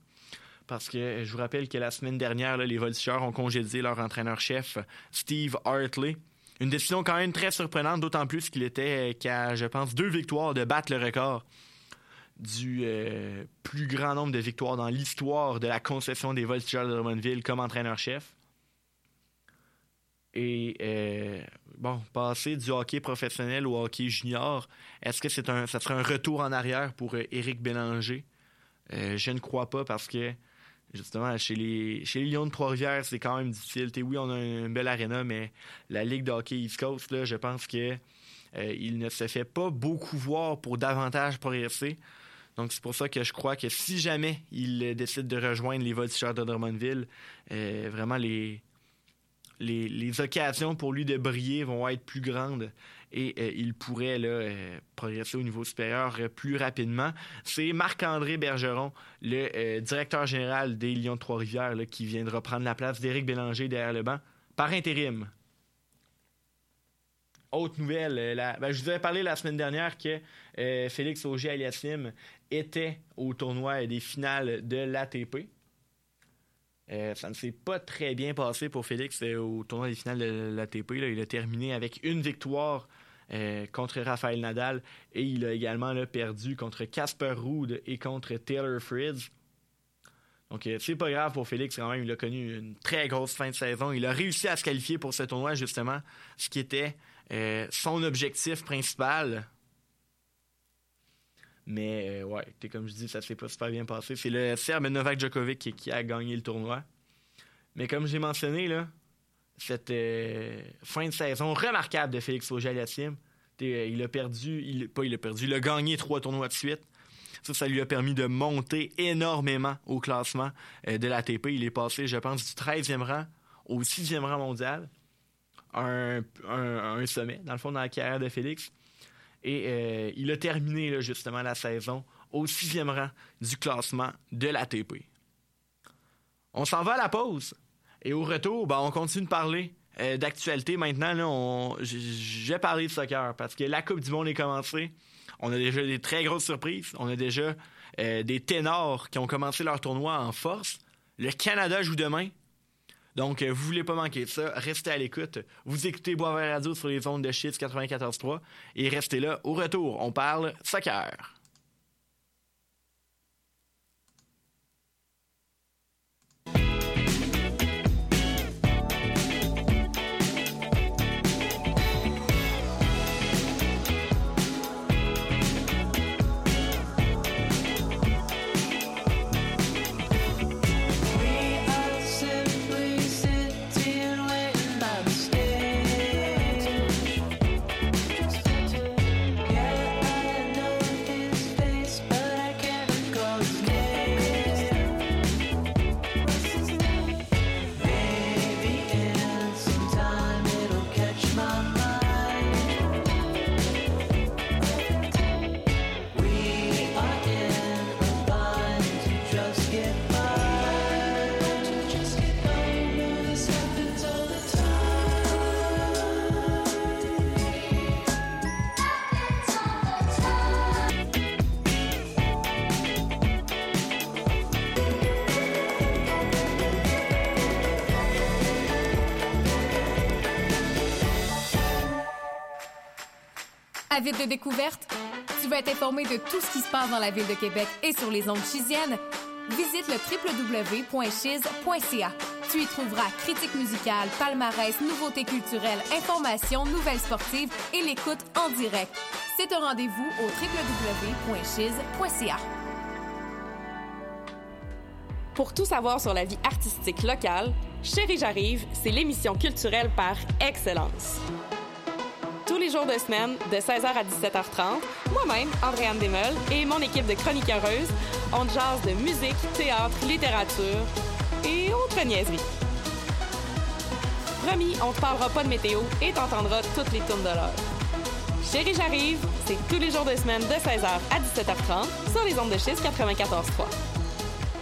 Parce que je vous rappelle que la semaine dernière, les voltigeurs ont congédié leur entraîneur-chef, Steve Hartley. Une décision quand même très surprenante, d'autant plus qu'il était qu'à, je pense, deux victoires de battre le record du euh, plus grand nombre de victoires dans l'histoire de la concession des voltigeurs de Drummondville comme entraîneur-chef. Et euh, bon, passer du hockey professionnel au hockey junior, est-ce que c'est un, ça serait un retour en arrière pour euh, Éric Bélanger? je ne crois pas parce que justement, chez les, chez les Lions de Trois-Rivières, c'est quand même difficile. oui, on a une belle arena, mais la Ligue de hockey East Coast, là, je pense que il ne se fait pas beaucoup voir pour davantage progresser. Donc, c'est pour ça que je crois que si jamais il décide de rejoindre les voltigeurs de Drummondville, euh, vraiment les, occasions pour lui de briller vont être plus grandes et euh, il pourrait euh, progresser au niveau supérieur plus rapidement. C'est Marc-André Bergeron, le directeur général des Lions de Trois-Rivières, qui vient de reprendre la place d'Éric Bélanger derrière le banc par intérim. Autre nouvelle, ben, je vous avais parlé la semaine dernière que Félix Auger-Aliassime était au tournoi des finales de l'ATP. Euh, ça ne s'est pas très bien passé pour Félix euh, au tournoi des finales de l'ATP. Il a terminé avec une victoire euh, contre Rafael Nadal et il a également perdu contre Casper Ruud et contre Taylor Fritz. Donc c'est pas grave pour Félix quand même. Il a connu une très grosse fin de saison. Il a réussi à se qualifier pour ce tournoi justement, ce qui était son objectif principal mais euh, ouais, comme je dis, ça s'est pas super bien passé. C'est le Serbe Novak Djokovic qui, a gagné le tournoi. Mais comme j'ai mentionné, là, cette euh, fin de saison remarquable de Félix Auger-Aliassime, euh, il a perdu, il, pas il a perdu, il a gagné trois tournois de suite. Ça, ça lui a permis de monter énormément au classement de l'ATP. Il est passé, je pense, du 13e rang au 6e rang mondial. Un, sommet, dans le fond, dans la carrière de Félix. Et euh, il a terminé justement la saison au sixième rang du classement de l'ATP. On s'en va à la pause. Et au retour, ben, on continue de parler euh, d'actualité. Maintenant, là, on... je vais parler de soccer parce que la Coupe du Monde est commencée. On a déjà des très grosses surprises. On a déjà euh, des ténors qui ont commencé leur tournoi en force. Le Canada joue demain. Donc, euh, vous voulez pas manquer ça, restez à l'écoute. Vous écoutez Boisvert Radio sur les ondes de Chiffres 94.3 et restez là. Au retour, on parle soccer. Vite de découverte? Tu veux être informé de tout ce qui se passe dans la ville de Québec et sur les ondes chisiennes? Visite le www.chiz.ca. Tu y trouveras critiques musicales, palmarès, nouveautés culturelles, informations, nouvelles sportives et l'écoute en direct. C'est un rendez-vous au www.chiz.ca. Pour tout savoir sur la vie artistique locale, Chérie J'arrive, c'est l'émission culturelle par excellence les jours de semaine, de 16h à 17h30, moi-même, Andréane Desmeules, et mon équipe de chroniqueuses, on jase de musique, théâtre, littérature et autres niaiseries. Promis, on te parlera pas de météo et t'entendras toutes les tournes de l'heure. Chérie, j'arrive, c'est tous les jours de semaine de 16h à 17h30 sur les ondes de schiste 94.3.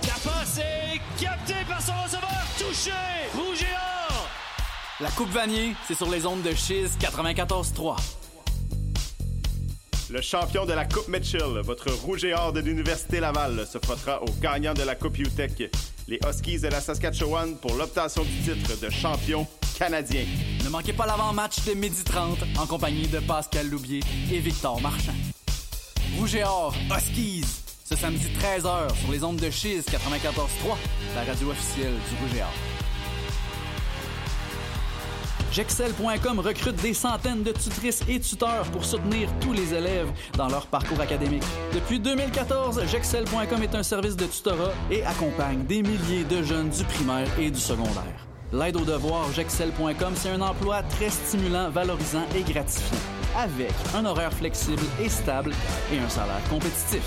La passe est captée par son receveur, touché, la Coupe Vanier, c'est sur les ondes de Chiz 94.3. Le champion de la Coupe Mitchell, votre rouge et or de l'Université Laval, se frottera au gagnant de la Coupe UTEC, les Huskies de la Saskatchewan, pour l'obtention du titre de champion canadien. Ne manquez pas l'avant-match de midi 30 en compagnie de Pascal Loubier et Victor Marchand. Rouge et or, Huskies, ce samedi 13h sur les ondes de Chiz 94.3, la radio officielle du Rouge et or. Jexcel.com recrute des centaines de tutrices et tuteurs pour soutenir tous les élèves dans leur parcours académique. Depuis 2014, Jexcel.com est un service de tutorat et accompagne des milliers de jeunes du primaire et du secondaire. L'aide aux devoirs Jexcel.com, c'est un emploi très stimulant, valorisant et gratifiant, avec un horaire flexible et stable et un salaire compétitif.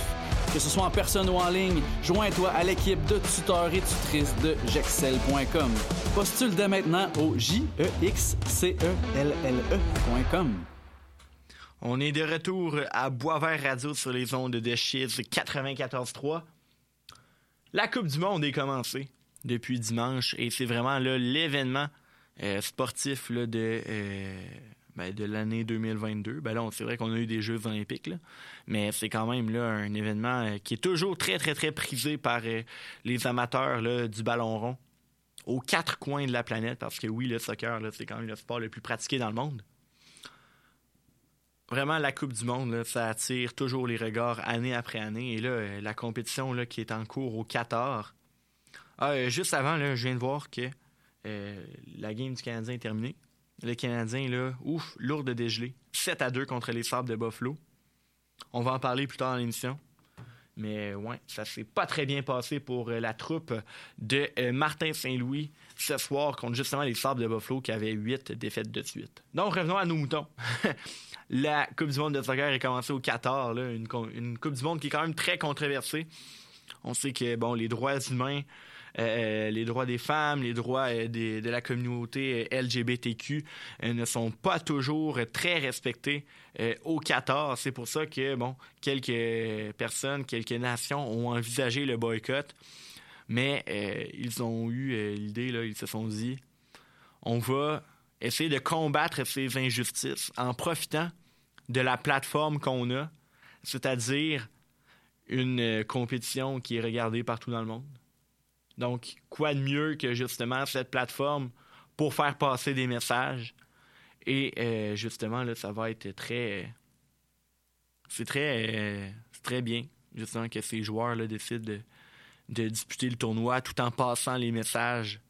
Que ce soit en personne ou en ligne, joins-toi à l'équipe de tuteurs et tutrices de Jexcel.com. Postule dès maintenant au J-E-X-C-E-L-L-E.com. On est de retour à Boisvert Radio sur les ondes de Chiz 94.3. La Coupe du Monde est commencée depuis dimanche et c'est vraiment l'événement euh, sportif de, euh, ben, de l'année 2022. Ben là, c'est vrai qu'on a eu des Jeux olympiques, là, mais c'est quand même là, un événement euh, qui est toujours très, très, très prisé par euh, les amateurs là, du ballon rond aux quatre coins de la planète parce que oui, le soccer, c'est quand même le sport le plus pratiqué dans le monde. Vraiment, la Coupe du Monde, là, ça attire toujours les regards année après année. Et là, euh, la compétition là, qui est en cours au Qatar. Ah, juste avant, là, je viens de voir que la game du Canadien est terminée. Le Canadien, là, ouf, lourd de dégelé. 7 à 2 contre les Sables de Buffalo. On va en parler plus tard dans l'émission. Mais ouais, ça s'est pas très bien passé pour euh, la troupe de euh, Martin Saint-Louis ce soir contre justement les Sables de Buffalo qui avaient 8 défaites de suite. Donc revenons à nos moutons. la Coupe du monde de soccer est commencée au Qatar, là, une, une Coupe du monde qui est quand même très controversée. On sait que bon, les droits humains, les droits des femmes, les droits euh, de la communauté euh, LGBTQ euh, ne sont pas toujours euh, très respectés euh, au Qatar. C'est pour ça que bon, quelques personnes, quelques nations ont envisagé le boycott, mais euh, ils ont eu euh, l'idée, là, ils se sont dit, on va essayer de combattre ces injustices en profitant de la plateforme qu'on a, c'est-à-dire une euh, compétition qui est regardée partout dans le monde. Donc, quoi de mieux que justement cette plateforme pour faire passer des messages? Et euh, justement, là, ça va être très. C'est très, euh, très bien, justement, que ces joueurs-là décident de, disputer le tournoi tout en passant les messages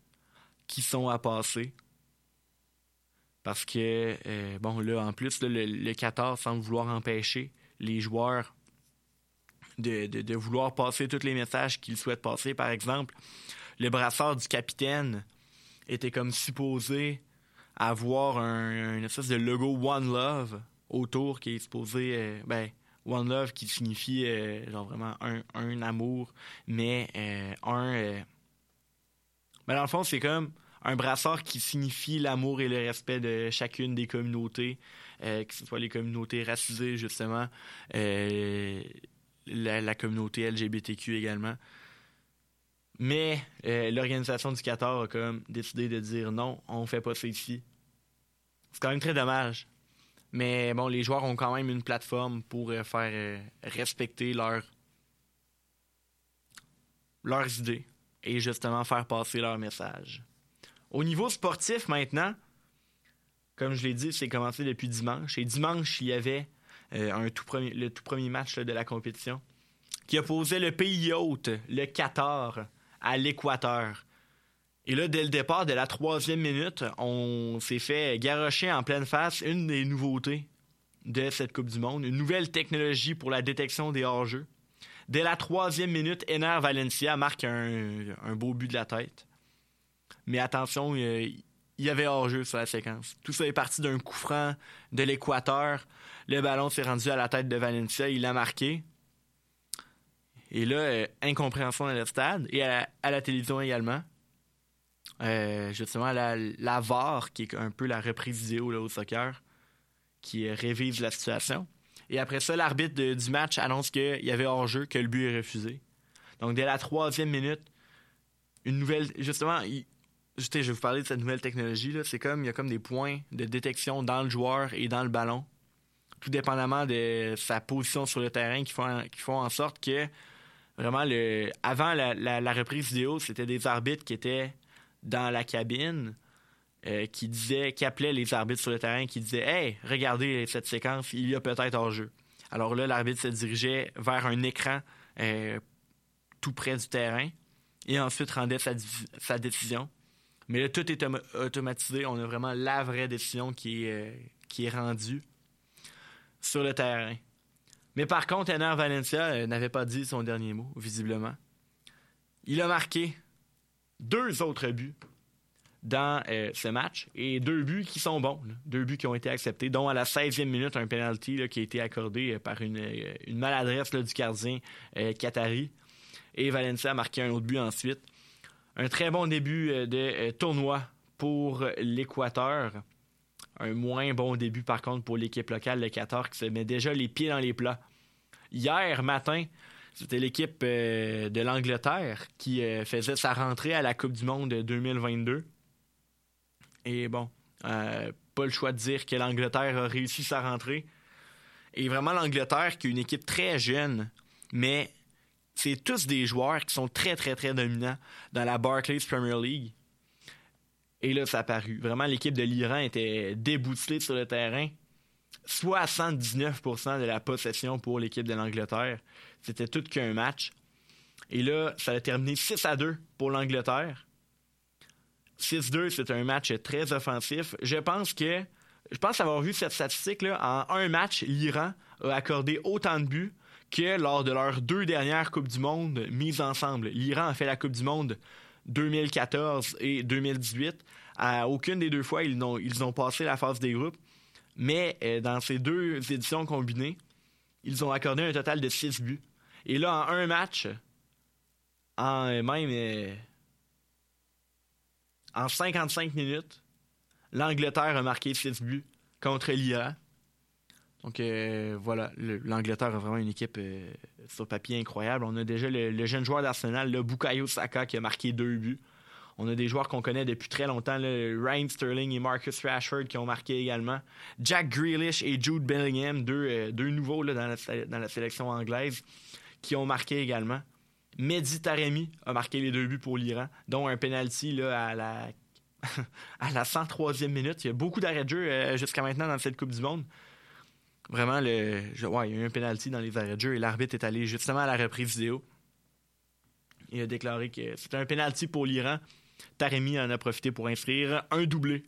qui sont à passer. Parce que, euh, bon, là, en plus, là, le, le Qatar semble vouloir empêcher les joueurs de, de- vouloir passer tous les messages qu'ils souhaitent passer. Par exemple, le brassard du capitaine était comme supposé avoir un, une espèce de logo One Love autour qui est supposé, euh, ben, One Love qui signifie euh, genre vraiment un, un amour, mais euh, un. euh, ben, dans le fond, c'est comme un brassard qui signifie l'amour et le respect de chacune des communautés, que ce soit les communautés racisées, justement, la, communauté LGBTQ également. Mais euh, l'organisation du Qatar a comme décidé de dire non, on fait pas ça ici. C'est quand même très dommage. Mais bon, les joueurs ont quand même une plateforme pour euh, faire euh, respecter leur, leurs idées et justement faire passer leur message. Au niveau sportif maintenant, comme je l'ai dit, c'est commencé depuis dimanche. Et dimanche, il y avait un tout premier, le tout premier match de la compétition qui opposait le pays hôte, le Qatar, à l'Équateur. Et là, dès le départ, de la troisième minute, on s'est fait garrocher en pleine face une des nouveautés de cette Coupe du Monde, une nouvelle technologie pour la détection des hors-jeux. Dès la troisième minute, Ener Valencia marque un, un beau but de la tête. Mais attention, euh, il y avait hors-jeu sur la séquence. Tout ça est parti d'un coup franc de l'Équateur. Le ballon s'est rendu à la tête de Valencia, il l'a marqué. Et là, euh, incompréhension dans le stade et à la, télévision également. Euh, justement, la, VAR, qui est un peu la reprise vidéo au soccer, qui euh, révise la situation. Et après ça, l'arbitre du match annonce qu'il y avait hors-jeu, que le but est refusé. Donc, dès la troisième minute, une nouvelle. Justement, je je vais vous parler de cette nouvelle technologie. C'est comme, il y a comme des points de détection dans le joueur et dans le ballon tout dépendamment de sa position sur le terrain, qui font, qui font en sorte que vraiment, le, avant la, la- reprise vidéo, c'était des arbitres qui étaient dans la cabine, euh, qui disaient, qui appelaient les arbitres sur le terrain, qui disaient Hey, regardez cette séquence, il y a peut-être hors-jeu. Alors là, l'arbitre se dirigeait vers un écran euh, tout près du terrain et ensuite rendait sa, sa décision. Mais là, tout est autom- automatisé. On a vraiment la vraie décision qui est, euh, qui est rendue sur le terrain. Mais par contre, Ener Valencia euh, n'avait pas dit son dernier mot, visiblement. Il a marqué deux autres buts dans euh, ce match et deux buts qui sont bons, deux buts qui ont été acceptés, dont à la 16e minute un penalty qui a été accordé euh, par une, maladresse du gardien qatari. Et Valencia a marqué un autre but ensuite. Un très bon début de tournoi pour l'Équateur. Un moins bon début, par contre, pour l'équipe locale, le Qatar, qui se met déjà les pieds dans les plats. Hier matin, c'était l'équipe euh, de l'Angleterre qui euh, faisait sa rentrée à la Coupe du Monde 2022. Et bon, euh, pas le choix de dire que l'Angleterre a réussi sa rentrée. Et vraiment, l'Angleterre, qui est une équipe très jeune, mais c'est tous des joueurs qui sont très, très, très dominants dans la Barclays Premier League. Et là, ça a paru. Vraiment, l'équipe de l'Iran était débousselée sur le terrain. 79% de la possession pour l'équipe de l'Angleterre. C'était tout qu'un match. Et là, ça a terminé 6 à 2 pour l'Angleterre. 6-2, c'est un match très offensif. Je pense que, je pense avoir vu cette statistique-là. En un match, l'Iran a accordé autant de buts que lors de leurs deux dernières Coupes du Monde mises ensemble. L'Iran a fait la Coupe du Monde 2014 et 2018. À aucune des deux fois, ils ont, ils ont passé la phase des groupes. Mais euh, dans ces deux éditions combinées, ils ont accordé un total de 6 buts. Et là, en un match, en euh, même euh, en 55 minutes, l'Angleterre a marqué 6 buts contre l'Iran. Donc euh, voilà, le- l'Angleterre a vraiment une équipe euh, sur papier incroyable. On a déjà le, le jeune joueur d'Arsenal, le Bukayo Saka, qui a marqué deux buts. On a des joueurs qu'on connaît depuis très longtemps, là, Ryan Sterling et Marcus Rashford qui ont marqué également. Jack Grealish et Jude Bellingham, deux, euh, nouveaux dans, la, sélection anglaise, qui ont marqué également. Mehdi Taremi a marqué les deux buts pour l'Iran, dont un penalty à la à la 103e minute. Il y a beaucoup d'arrêts de jeu jusqu'à maintenant dans cette Coupe du Monde. Vraiment, le, ouais, il y a eu un penalty dans les arrêts de jeu et l'arbitre est allé justement à la reprise vidéo. Il a déclaré que c'était un penalty pour l'Iran. Taremi en a profité pour inscrire un doublé.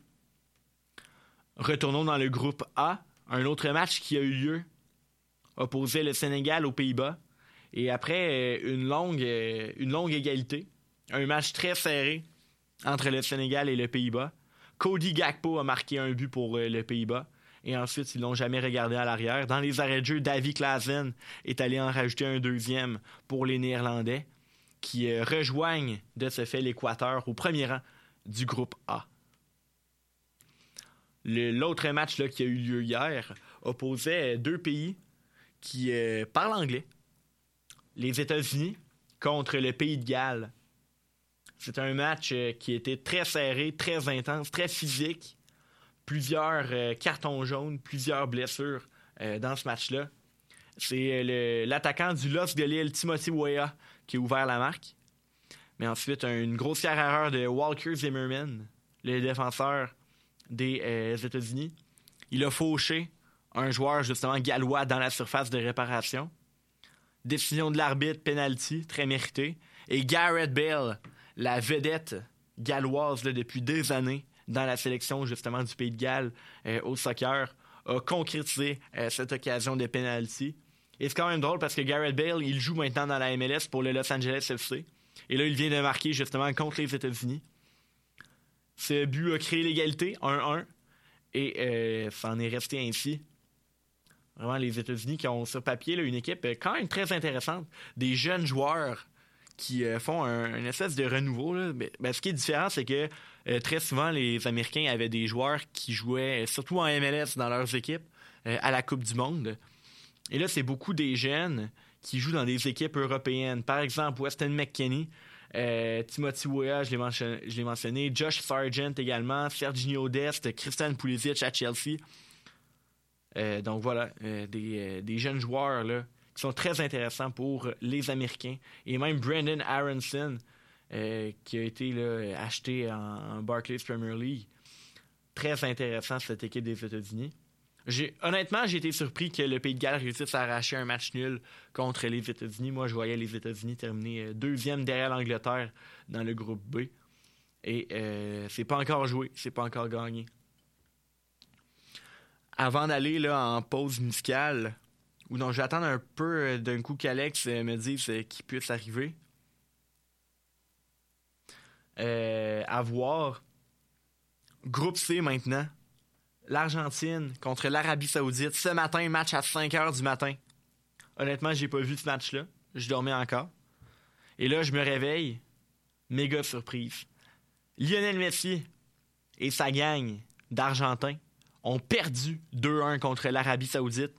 Retournons dans le groupe A. Un autre match qui a eu lieu opposait le Sénégal aux Pays-Bas. Et après euh, une longue, euh, une longue égalité, un match très serré entre le Sénégal et le Pays-Bas, Cody Gakpo a marqué un but pour euh, le Pays-Bas. Et ensuite, ils l'ont jamais regardé à l'arrière. Dans les arrêts de jeu, Davy Klaassen est allé en rajouter un deuxième pour les Néerlandais, qui euh, rejoignent de ce fait l'Équateur au premier rang du groupe A. L'autre match qui a eu lieu hier opposait deux pays qui euh, parlent anglais. Les États-Unis contre le Pays de Galles. C'est un match euh, qui était très serré, très intense, très physique. Plusieurs euh, cartons jaunes, plusieurs blessures euh, dans ce match-là. C'est euh, l'attaquant du LOS de Lille, Timothy Weah, qui a ouvert la marque. Mais ensuite, une grossière erreur de Walker Zimmerman, le défenseur des États-Unis. Il a fauché un joueur justement gallois dans la surface de réparation. Décision de l'arbitre, penalty, très mérité. Et Garrett Bale, la vedette galloise depuis des années dans la sélection justement du Pays de Galles euh, au soccer, a concrétisé euh, cette occasion de penalty. Et c'est quand même drôle parce que Garrett Bale, il joue maintenant dans la MLS pour le Los Angeles FC. Et là, il vient de marquer justement contre les États-Unis. Ce but a créé l'égalité, 1-1. Et euh, ça en est resté ainsi. Vraiment, les États-Unis qui ont sur papier une équipe quand même très intéressante. Des jeunes joueurs qui euh, font un, une espèce de renouveau. ben, ce qui est différent, c'est que euh, très souvent, les Américains avaient des joueurs qui jouaient, euh, surtout en MLS, dans leurs équipes, à la Coupe du Monde. Et là, c'est beaucoup des jeunes qui jouent dans des équipes européennes. Par exemple, Weston McKinney, Timothy Weah, je l'ai mentionné, Josh Sargent également, Serginho Dest, Christian Pulisic à Chelsea. Donc voilà, des, des jeunes joueurs là, qui sont très intéressants pour les Américains. Et même Brandon Aronson, euh, qui a été acheté en, Barclays Premier League. Très intéressant, cette équipe des États-Unis. Honnêtement, j'ai été surpris que le Pays de Galles réussisse à arracher un match nul contre les États-Unis. Moi, je voyais les États-Unis terminer euh, deuxième derrière l'Angleterre dans le groupe B. Et euh, c'est pas encore joué, c'est pas encore gagné. Avant d'aller en pause musicale, ou non, j'attends un peu euh, d'un coup qu'Alex euh, me dise euh, qu'il puisse arriver. À voir. Groupe C maintenant. L'Argentine contre l'Arabie Saoudite. Ce matin, match à 5 h du matin. Honnêtement, j'ai pas vu ce match-là. Je dormais encore. Et là, je me réveille. Méga surprise. Lionel Messi et sa gang d'Argentins ont perdu 2-1 contre l'Arabie Saoudite.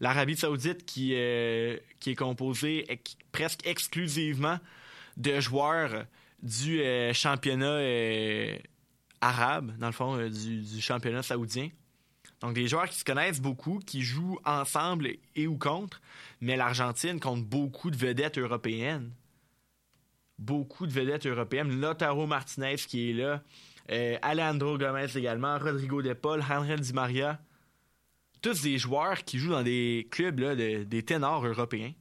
L'Arabie Saoudite qui, euh, qui est composée presque exclusivement de joueurs du euh, championnat euh, arabe, dans le fond, du, du championnat saoudien. Donc des joueurs qui se connaissent beaucoup, qui jouent ensemble et ou contre, mais l'Argentine compte beaucoup de vedettes européennes. Beaucoup de vedettes européennes. Lautaro Martinez qui est là, Alejandro Gomez également, Rodrigo De Paul, Angel Di Maria. Tous des joueurs qui jouent dans des clubs des ténors européens.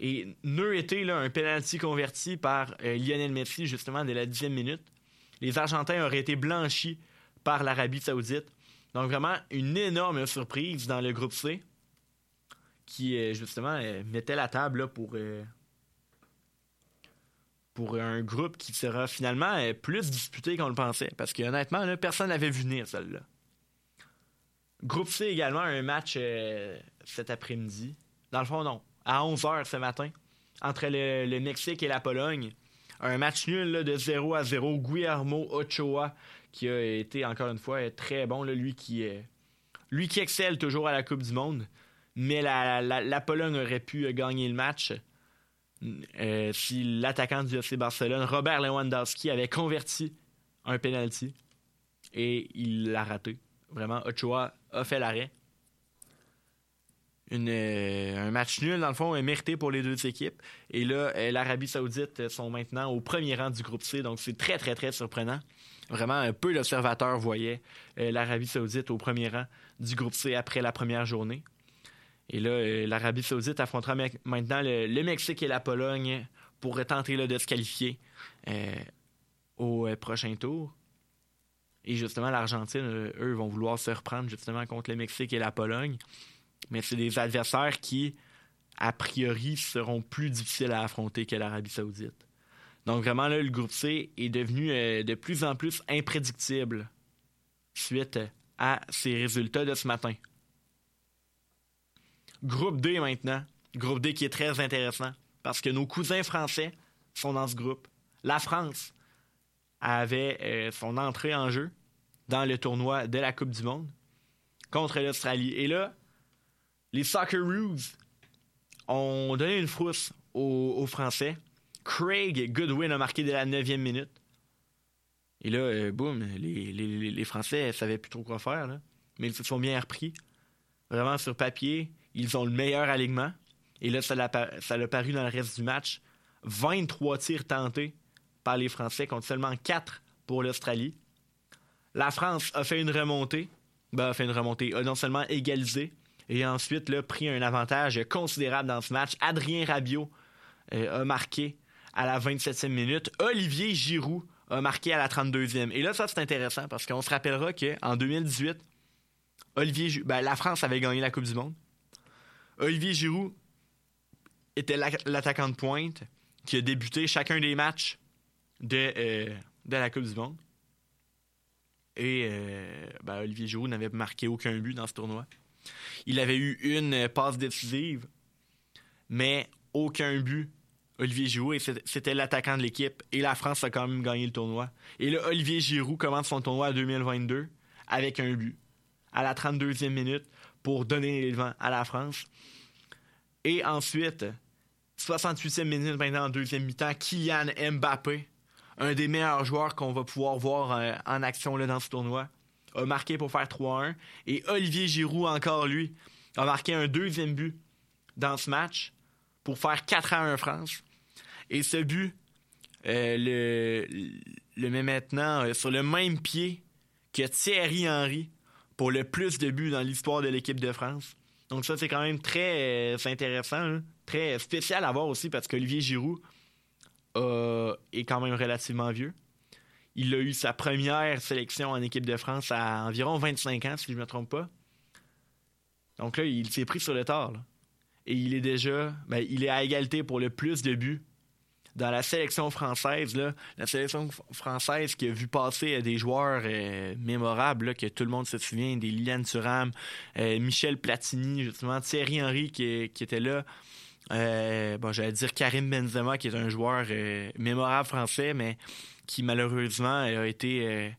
Et nœud été là, un penalty converti par euh, Lionel Messi justement dès la dixième minute. Les Argentins auraient été blanchis par l'Arabie Saoudite. Donc vraiment une énorme surprise dans le groupe C qui euh, justement euh, mettait la table pour un groupe qui sera finalement plus disputé qu'on le pensait parce que honnêtement personne n'avait vu venir celle-là. Groupe C également un match euh, cet après-midi. Dans le fond non, à 11h ce matin entre le, Mexique et la Pologne. Un match nul de 0 à 0. Guillermo Ochoa qui a été encore une fois très bon, lui qui euh, lui qui excelle toujours à la Coupe du Monde. Mais la, la- la Pologne aurait pu euh, gagner le match si l'attaquant du FC Barcelone, Robert Lewandowski, avait converti un penalty et il l'a raté. Vraiment, Ochoa a fait l'arrêt. Euh, un match nul, dans le fond, est mérité pour les deux équipes. Et là, euh, l'Arabie Saoudite euh, sont maintenant au premier rang du groupe C, donc c'est très, très, très surprenant. Vraiment, euh, peu d'observateurs voyaient l'Arabie Saoudite au premier rang du groupe C après la première journée. Et là, l'Arabie Saoudite affrontera maintenant le, Mexique et la Pologne pour tenter de se qualifier au prochain tour. Et justement, l'Argentine, euh, eux, vont vouloir se reprendre justement contre le Mexique et la Pologne. Mais c'est des adversaires qui, a priori, seront plus difficiles à affronter que l'Arabie Saoudite. Donc vraiment, là, le groupe C est devenu euh, de plus en plus imprédictible suite à ces résultats de ce matin. Groupe D maintenant. Groupe D qui est très intéressant parce que nos cousins français sont dans ce groupe. La France avait euh, son entrée en jeu dans le tournoi de la Coupe du Monde contre l'Australie. Et là, les Socceroos ont donné une frousse aux, Français. Craig Goodwin a marqué dès la 9e minute. Et là, euh, boum, les, Français ne savaient plus trop quoi faire. Mais ils se sont bien repris. Vraiment, sur papier, ils ont le meilleur alignement. Et là, ça l'a paru dans le reste du match. 23 tirs tentés par les Français contre seulement 4 pour l'Australie. La France a fait une remontée. Ben, a fait une remontée. A non seulement égalisé, et ensuite là, pris un avantage considérable dans ce match. Adrien Rabiot euh, a marqué à la 27e minute. Olivier Giroud a marqué à la 32e. Et là, ça, c'est intéressant parce qu'on se rappellera qu'en 2018, Olivier ben, la France avait gagné la Coupe du Monde. Olivier Giroud était la- l'attaquant de pointe qui a débuté chacun des matchs de, euh, de la Coupe du Monde. Et euh, ben, Olivier Giroud n'avait marqué aucun but dans ce tournoi. Il avait eu une euh, passe décisive, mais aucun but. Olivier Giroud, c'était l'attaquant de l'équipe. Et la France a quand même gagné le tournoi. Et là, Olivier Giroud commence son tournoi à 2022 avec un but à la 32e minute pour donner les devants à la France. Et ensuite, 68e minute maintenant en deuxième mi-temps, Kylian Mbappé, un des meilleurs joueurs qu'on va pouvoir voir euh, en action là, dans ce tournoi, a marqué pour faire 3-1. Et Olivier Giroud, encore lui, a marqué un deuxième but dans ce match pour faire 4 à 1 France. Et ce but euh, le, met maintenant euh, sur le même pied que Thierry Henry pour le plus de buts dans l'histoire de l'équipe de France. Donc ça, c'est quand même très intéressant, hein. très spécial à voir aussi parce qu'Olivier Giroud euh, est quand même relativement vieux. Il a eu sa première sélection en équipe de France à environ 25 ans, si je ne me trompe pas. Donc là, il s'est pris sur le tard. Et il est déjà, ben, il est à égalité pour le plus de buts dans la sélection française, la sélection française qui a vu passer euh, des joueurs euh, mémorables, que tout le monde se souvient, des Liliane Thuram, Michel Platini, justement, Thierry Henry qui était là. Euh, bon, j'allais dire Karim Benzema, qui est un joueur euh, mémorable français, mais qui malheureusement a été euh,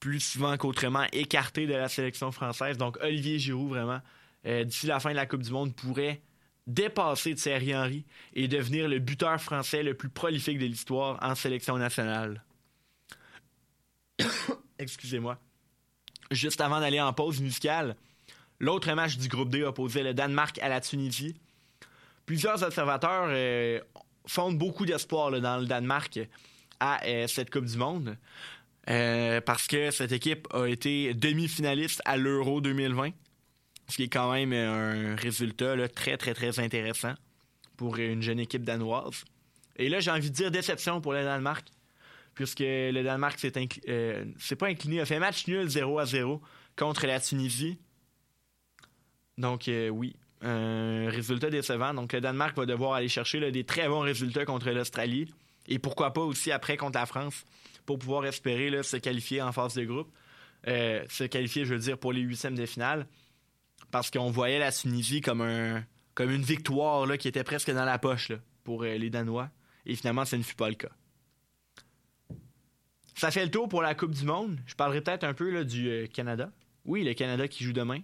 plus souvent qu'autrement écarté de la sélection française. Donc Olivier Giroud, vraiment, d'ici la fin de la Coupe du Monde, pourrait dépasser Thierry Henry et devenir le buteur français le plus prolifique de l'histoire en sélection nationale. Excusez-moi. Juste avant d'aller en pause musicale, l'autre match du groupe D opposait le Danemark à la Tunisie. Plusieurs observateurs euh, fondent beaucoup d'espoir dans le Danemark à euh, cette Coupe du Monde. Euh, parce que cette équipe a été demi-finaliste à l'Euro 2020, ce qui est quand même un résultat très, très, très intéressant pour une jeune équipe danoise. Et là, j'ai envie de dire déception pour le Danemark, puisque le Danemark s'est euh, pas incliné, a fait match nul 0 à 0 contre la Tunisie. Donc, euh, oui, un résultat décevant. Donc, le Danemark va devoir aller chercher des très bons résultats contre l'Australie. Et pourquoi pas aussi après contre la France pour pouvoir espérer se qualifier en phase de groupe. Euh, se qualifier, je veux dire, pour les huitièmes de finale. Parce qu'on voyait la Tunisie comme, un, comme une victoire qui était presque dans la poche pour euh, les Danois. Et finalement, ce ne fut pas le cas. Ça fait le tour pour la Coupe du Monde. Je parlerai peut-être un peu du euh, Canada. Oui, le Canada qui joue demain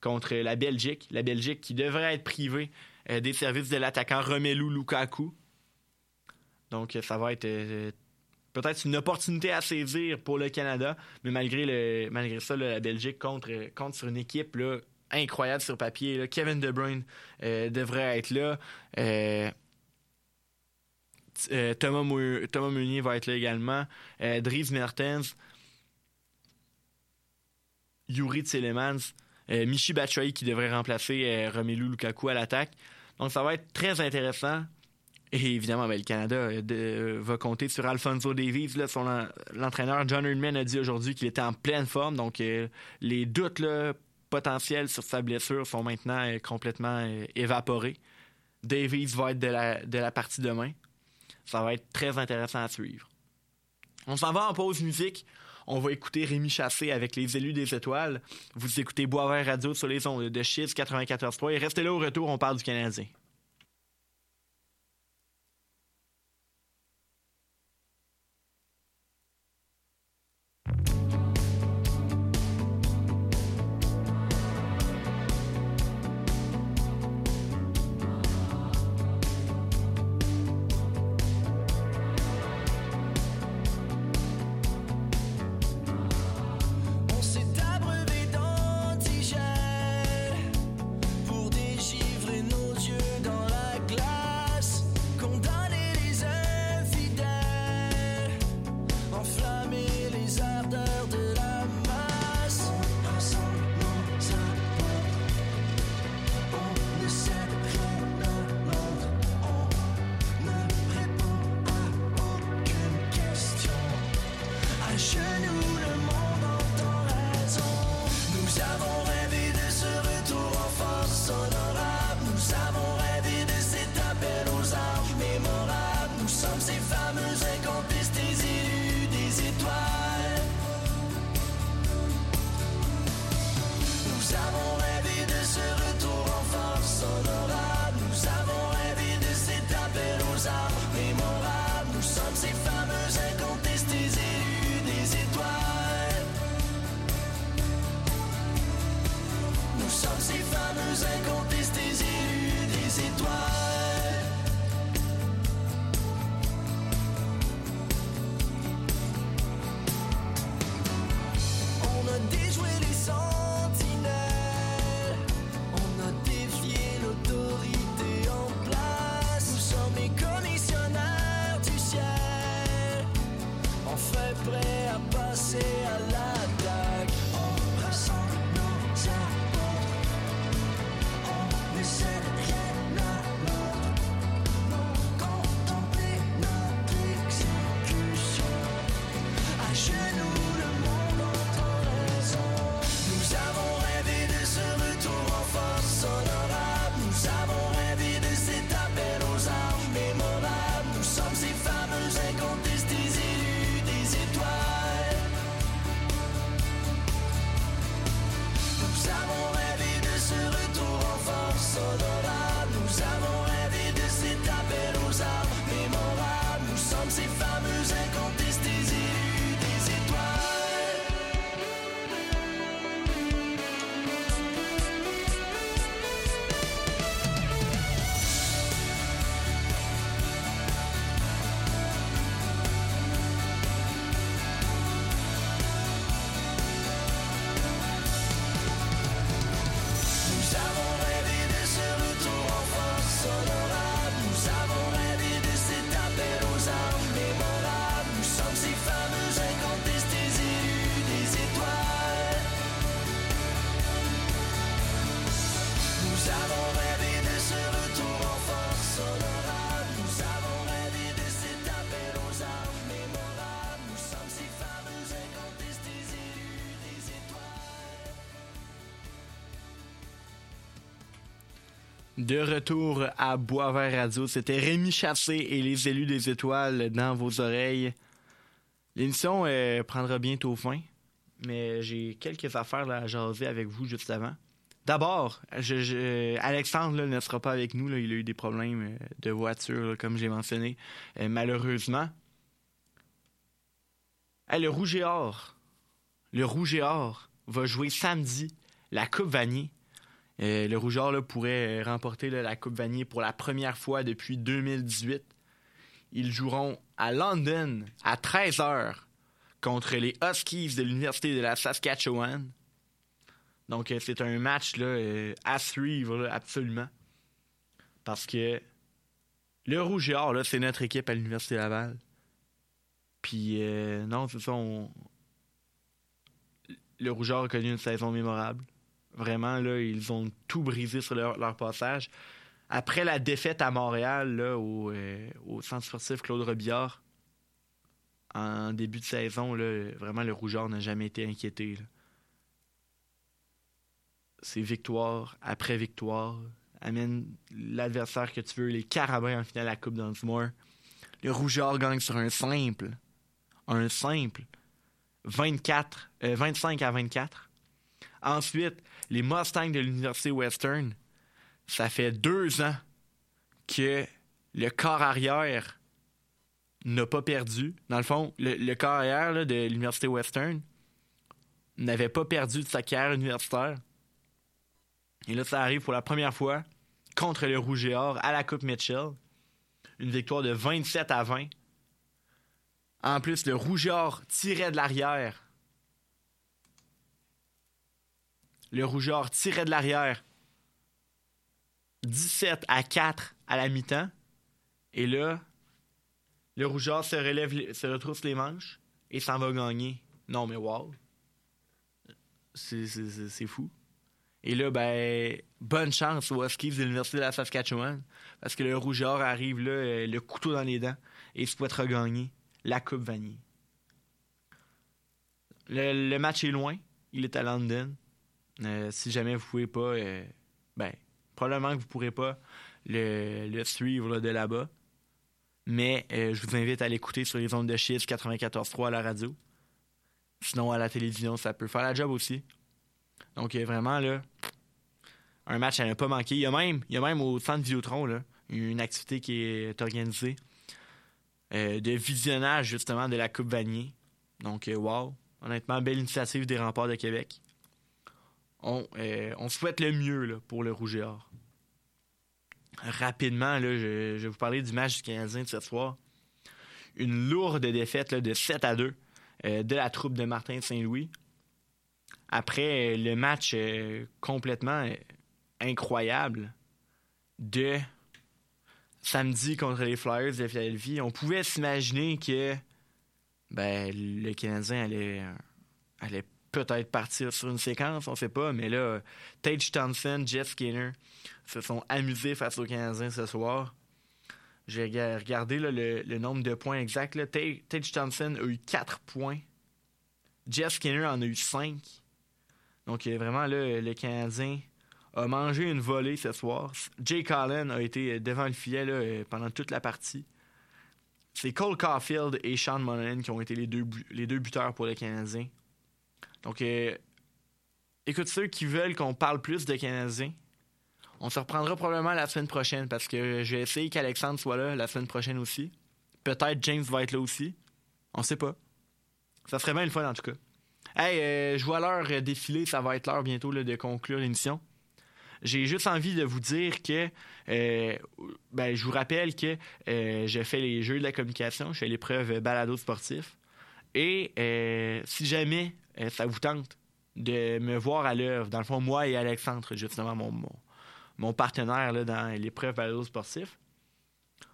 contre la Belgique. La Belgique qui devrait être privée euh, des services de l'attaquant Romelu Lukaku. Donc, euh, ça va être euh, peut-être une opportunité à saisir pour le Canada, mais malgré, le, malgré ça, la Belgique compte sur une équipe là, incroyable sur papier. Kevin De Bruyne devrait être là. Thomas, Thomas Meunier va être là également. Dries Mertens. Yuri Tselemans. Euh, Michi Batshuayi qui devrait remplacer euh, Romelu Lukaku à l'attaque. Donc ça va être très intéressant. Et évidemment, ben, le Canada euh, va compter sur Alfonso Davies. L'entraîneur John Herdman a dit aujourd'hui qu'il était en pleine forme. Donc les doutes potentiels sur sa blessure sont maintenant complètement évaporés. Davies va être de la, de la partie demain. Ça va être très intéressant à suivre. On s'en va en pause musique. On va écouter Rémi Chassé avec les élus des étoiles. Vous écoutez Boisvert Radio sur les ondes de Chiz 94.3 et restez là au retour, on parle du Canadien. De retour à Boisvert Radio, c'était Rémi Chassé et les élus des étoiles dans vos oreilles. L'émission euh, prendra bientôt fin, mais j'ai quelques affaires à jaser avec vous juste avant. D'abord, Alexandre ne sera pas avec nous. il a eu des problèmes euh, de voiture, comme j'ai mentionné, euh, malheureusement. Le Rouge et Or, le Rouge et Or va jouer samedi la Coupe Vanier. Euh, le Rougeur pourrait euh, remporter la Coupe Vanier pour la première fois depuis 2018. Ils joueront à London à 13h contre les Huskies de l'Université de la Saskatchewan. Donc, euh, c'est un match à suivre, absolument. Parce que le Rouge et Or, c'est notre équipe à l'Université Laval. Puis, non, c'est ça, le Rouge et Or a connu une saison mémorable. Vraiment, là, ils ont tout brisé sur leur, passage. Après la défaite à Montréal, euh, au centre sportif Claude Robillard, en début de saison, là, vraiment, le Rougeur n'a jamais été inquiété. C'est victoire après victoire. Amène l'adversaire que tu veux, les Carabins en finale à la Coupe Dunsmore. Le Rougeur gagne sur un simple. Un simple. 24, euh, 25 à 24. Ensuite, les Mustangs de l'Université Western, ça fait deux ans que le corps arrière n'a pas perdu. Dans le fond, le, corps arrière de l'Université Western n'avait pas perdu de sa carrière universitaire. Et là, ça arrive pour la première fois contre le Rouge à la Coupe Mitchell. Une victoire de 27 à 20. En plus, le Rouge tirait de l'arrière. Le Rougeur tirait de l'arrière. 17 à 4 à la mi-temps. Et là, le Rougeur se relève, se retrousse les manches et s'en va gagner. Non, mais wow. C'est- fou. Et là, ben, bonne chance aux Huskies de l'Université de la Saskatchewan. Parce que le Rougeur arrive là, euh, le couteau dans les dents et souhaite regagner la Coupe Vanier. Le, le match est loin. Il est à London. Euh, si jamais vous pouvez pas, euh, ben, probablement que vous pourrez pas le, suivre de là-bas. Mais euh, je vous invite à l'écouter sur les ondes de Chiz 94.3 à la radio. Sinon, à la télévision, ça peut faire la job aussi. Donc, vraiment, là, un match à ne pas manquer. Il y a même, il y a même au centre Vidéotron, là, une activité qui est organisée de visionnage, justement, de la Coupe Vanier. Donc, wow. Honnêtement, belle initiative des remparts de Québec. On, euh, on souhaite le mieux pour le Rouge et. Rapidement, je, vais vous parler du match du Canadien de ce soir. Une lourde défaite de 7 à 2 euh, de la troupe de Martin Saint-Louis. Après euh, le match complètement incroyable de samedi contre les Flyers de Philadelphie, on pouvait s'imaginer que ben, le Canadien allait, allait peut-être partir sur une séquence, on sait pas, mais là, Tage Thompson, Jeff Skinner se sont amusés face aux Canadiens ce soir. J'ai regardé le, nombre de points exacts. là. Tage Thompson a eu 4 points. Jeff Skinner en a eu 5. Donc, euh, vraiment, le Canadien a mangé une volée ce soir. Jake Allen a été devant le filet euh, pendant toute la partie. C'est Cole Caulfield et Sean Monahan qui ont été les deux, les deux buteurs pour le Canadien. Donc, écoute, ceux qui veulent qu'on parle plus de Canadiens, on se reprendra probablement la semaine prochaine parce que je vais essayer qu'Alexandre soit là la semaine prochaine aussi. Peut-être James va être là aussi. On sait pas. Ça serait bien le fun en tout cas. Hey, euh, je vois l'heure euh, défiler, ça va être l'heure bientôt de conclure l'émission. J'ai juste envie de vous dire que, euh, ben, je vous rappelle que euh, je fais les jeux de la communication, je fais l'épreuve balado sportif. Et si jamais ça vous tente de me voir à l'œuvre, dans le fond, moi et Alexandre, justement, mon, mon, partenaire dans l'épreuve balado sportif,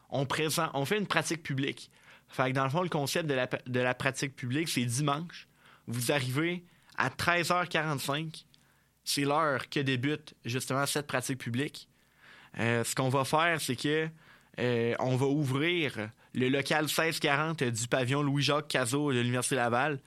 on, présente, on fait une pratique publique. Fait que dans le fond, le concept de la, de la pratique publique, c'est dimanche. Vous arrivez à 13h45. C'est l'heure que débute justement cette pratique publique. Euh, ce qu'on va faire, c'est que euh, on va ouvrir le local 1640 du pavillon Louis-Jacques Cazot de l'Université Laval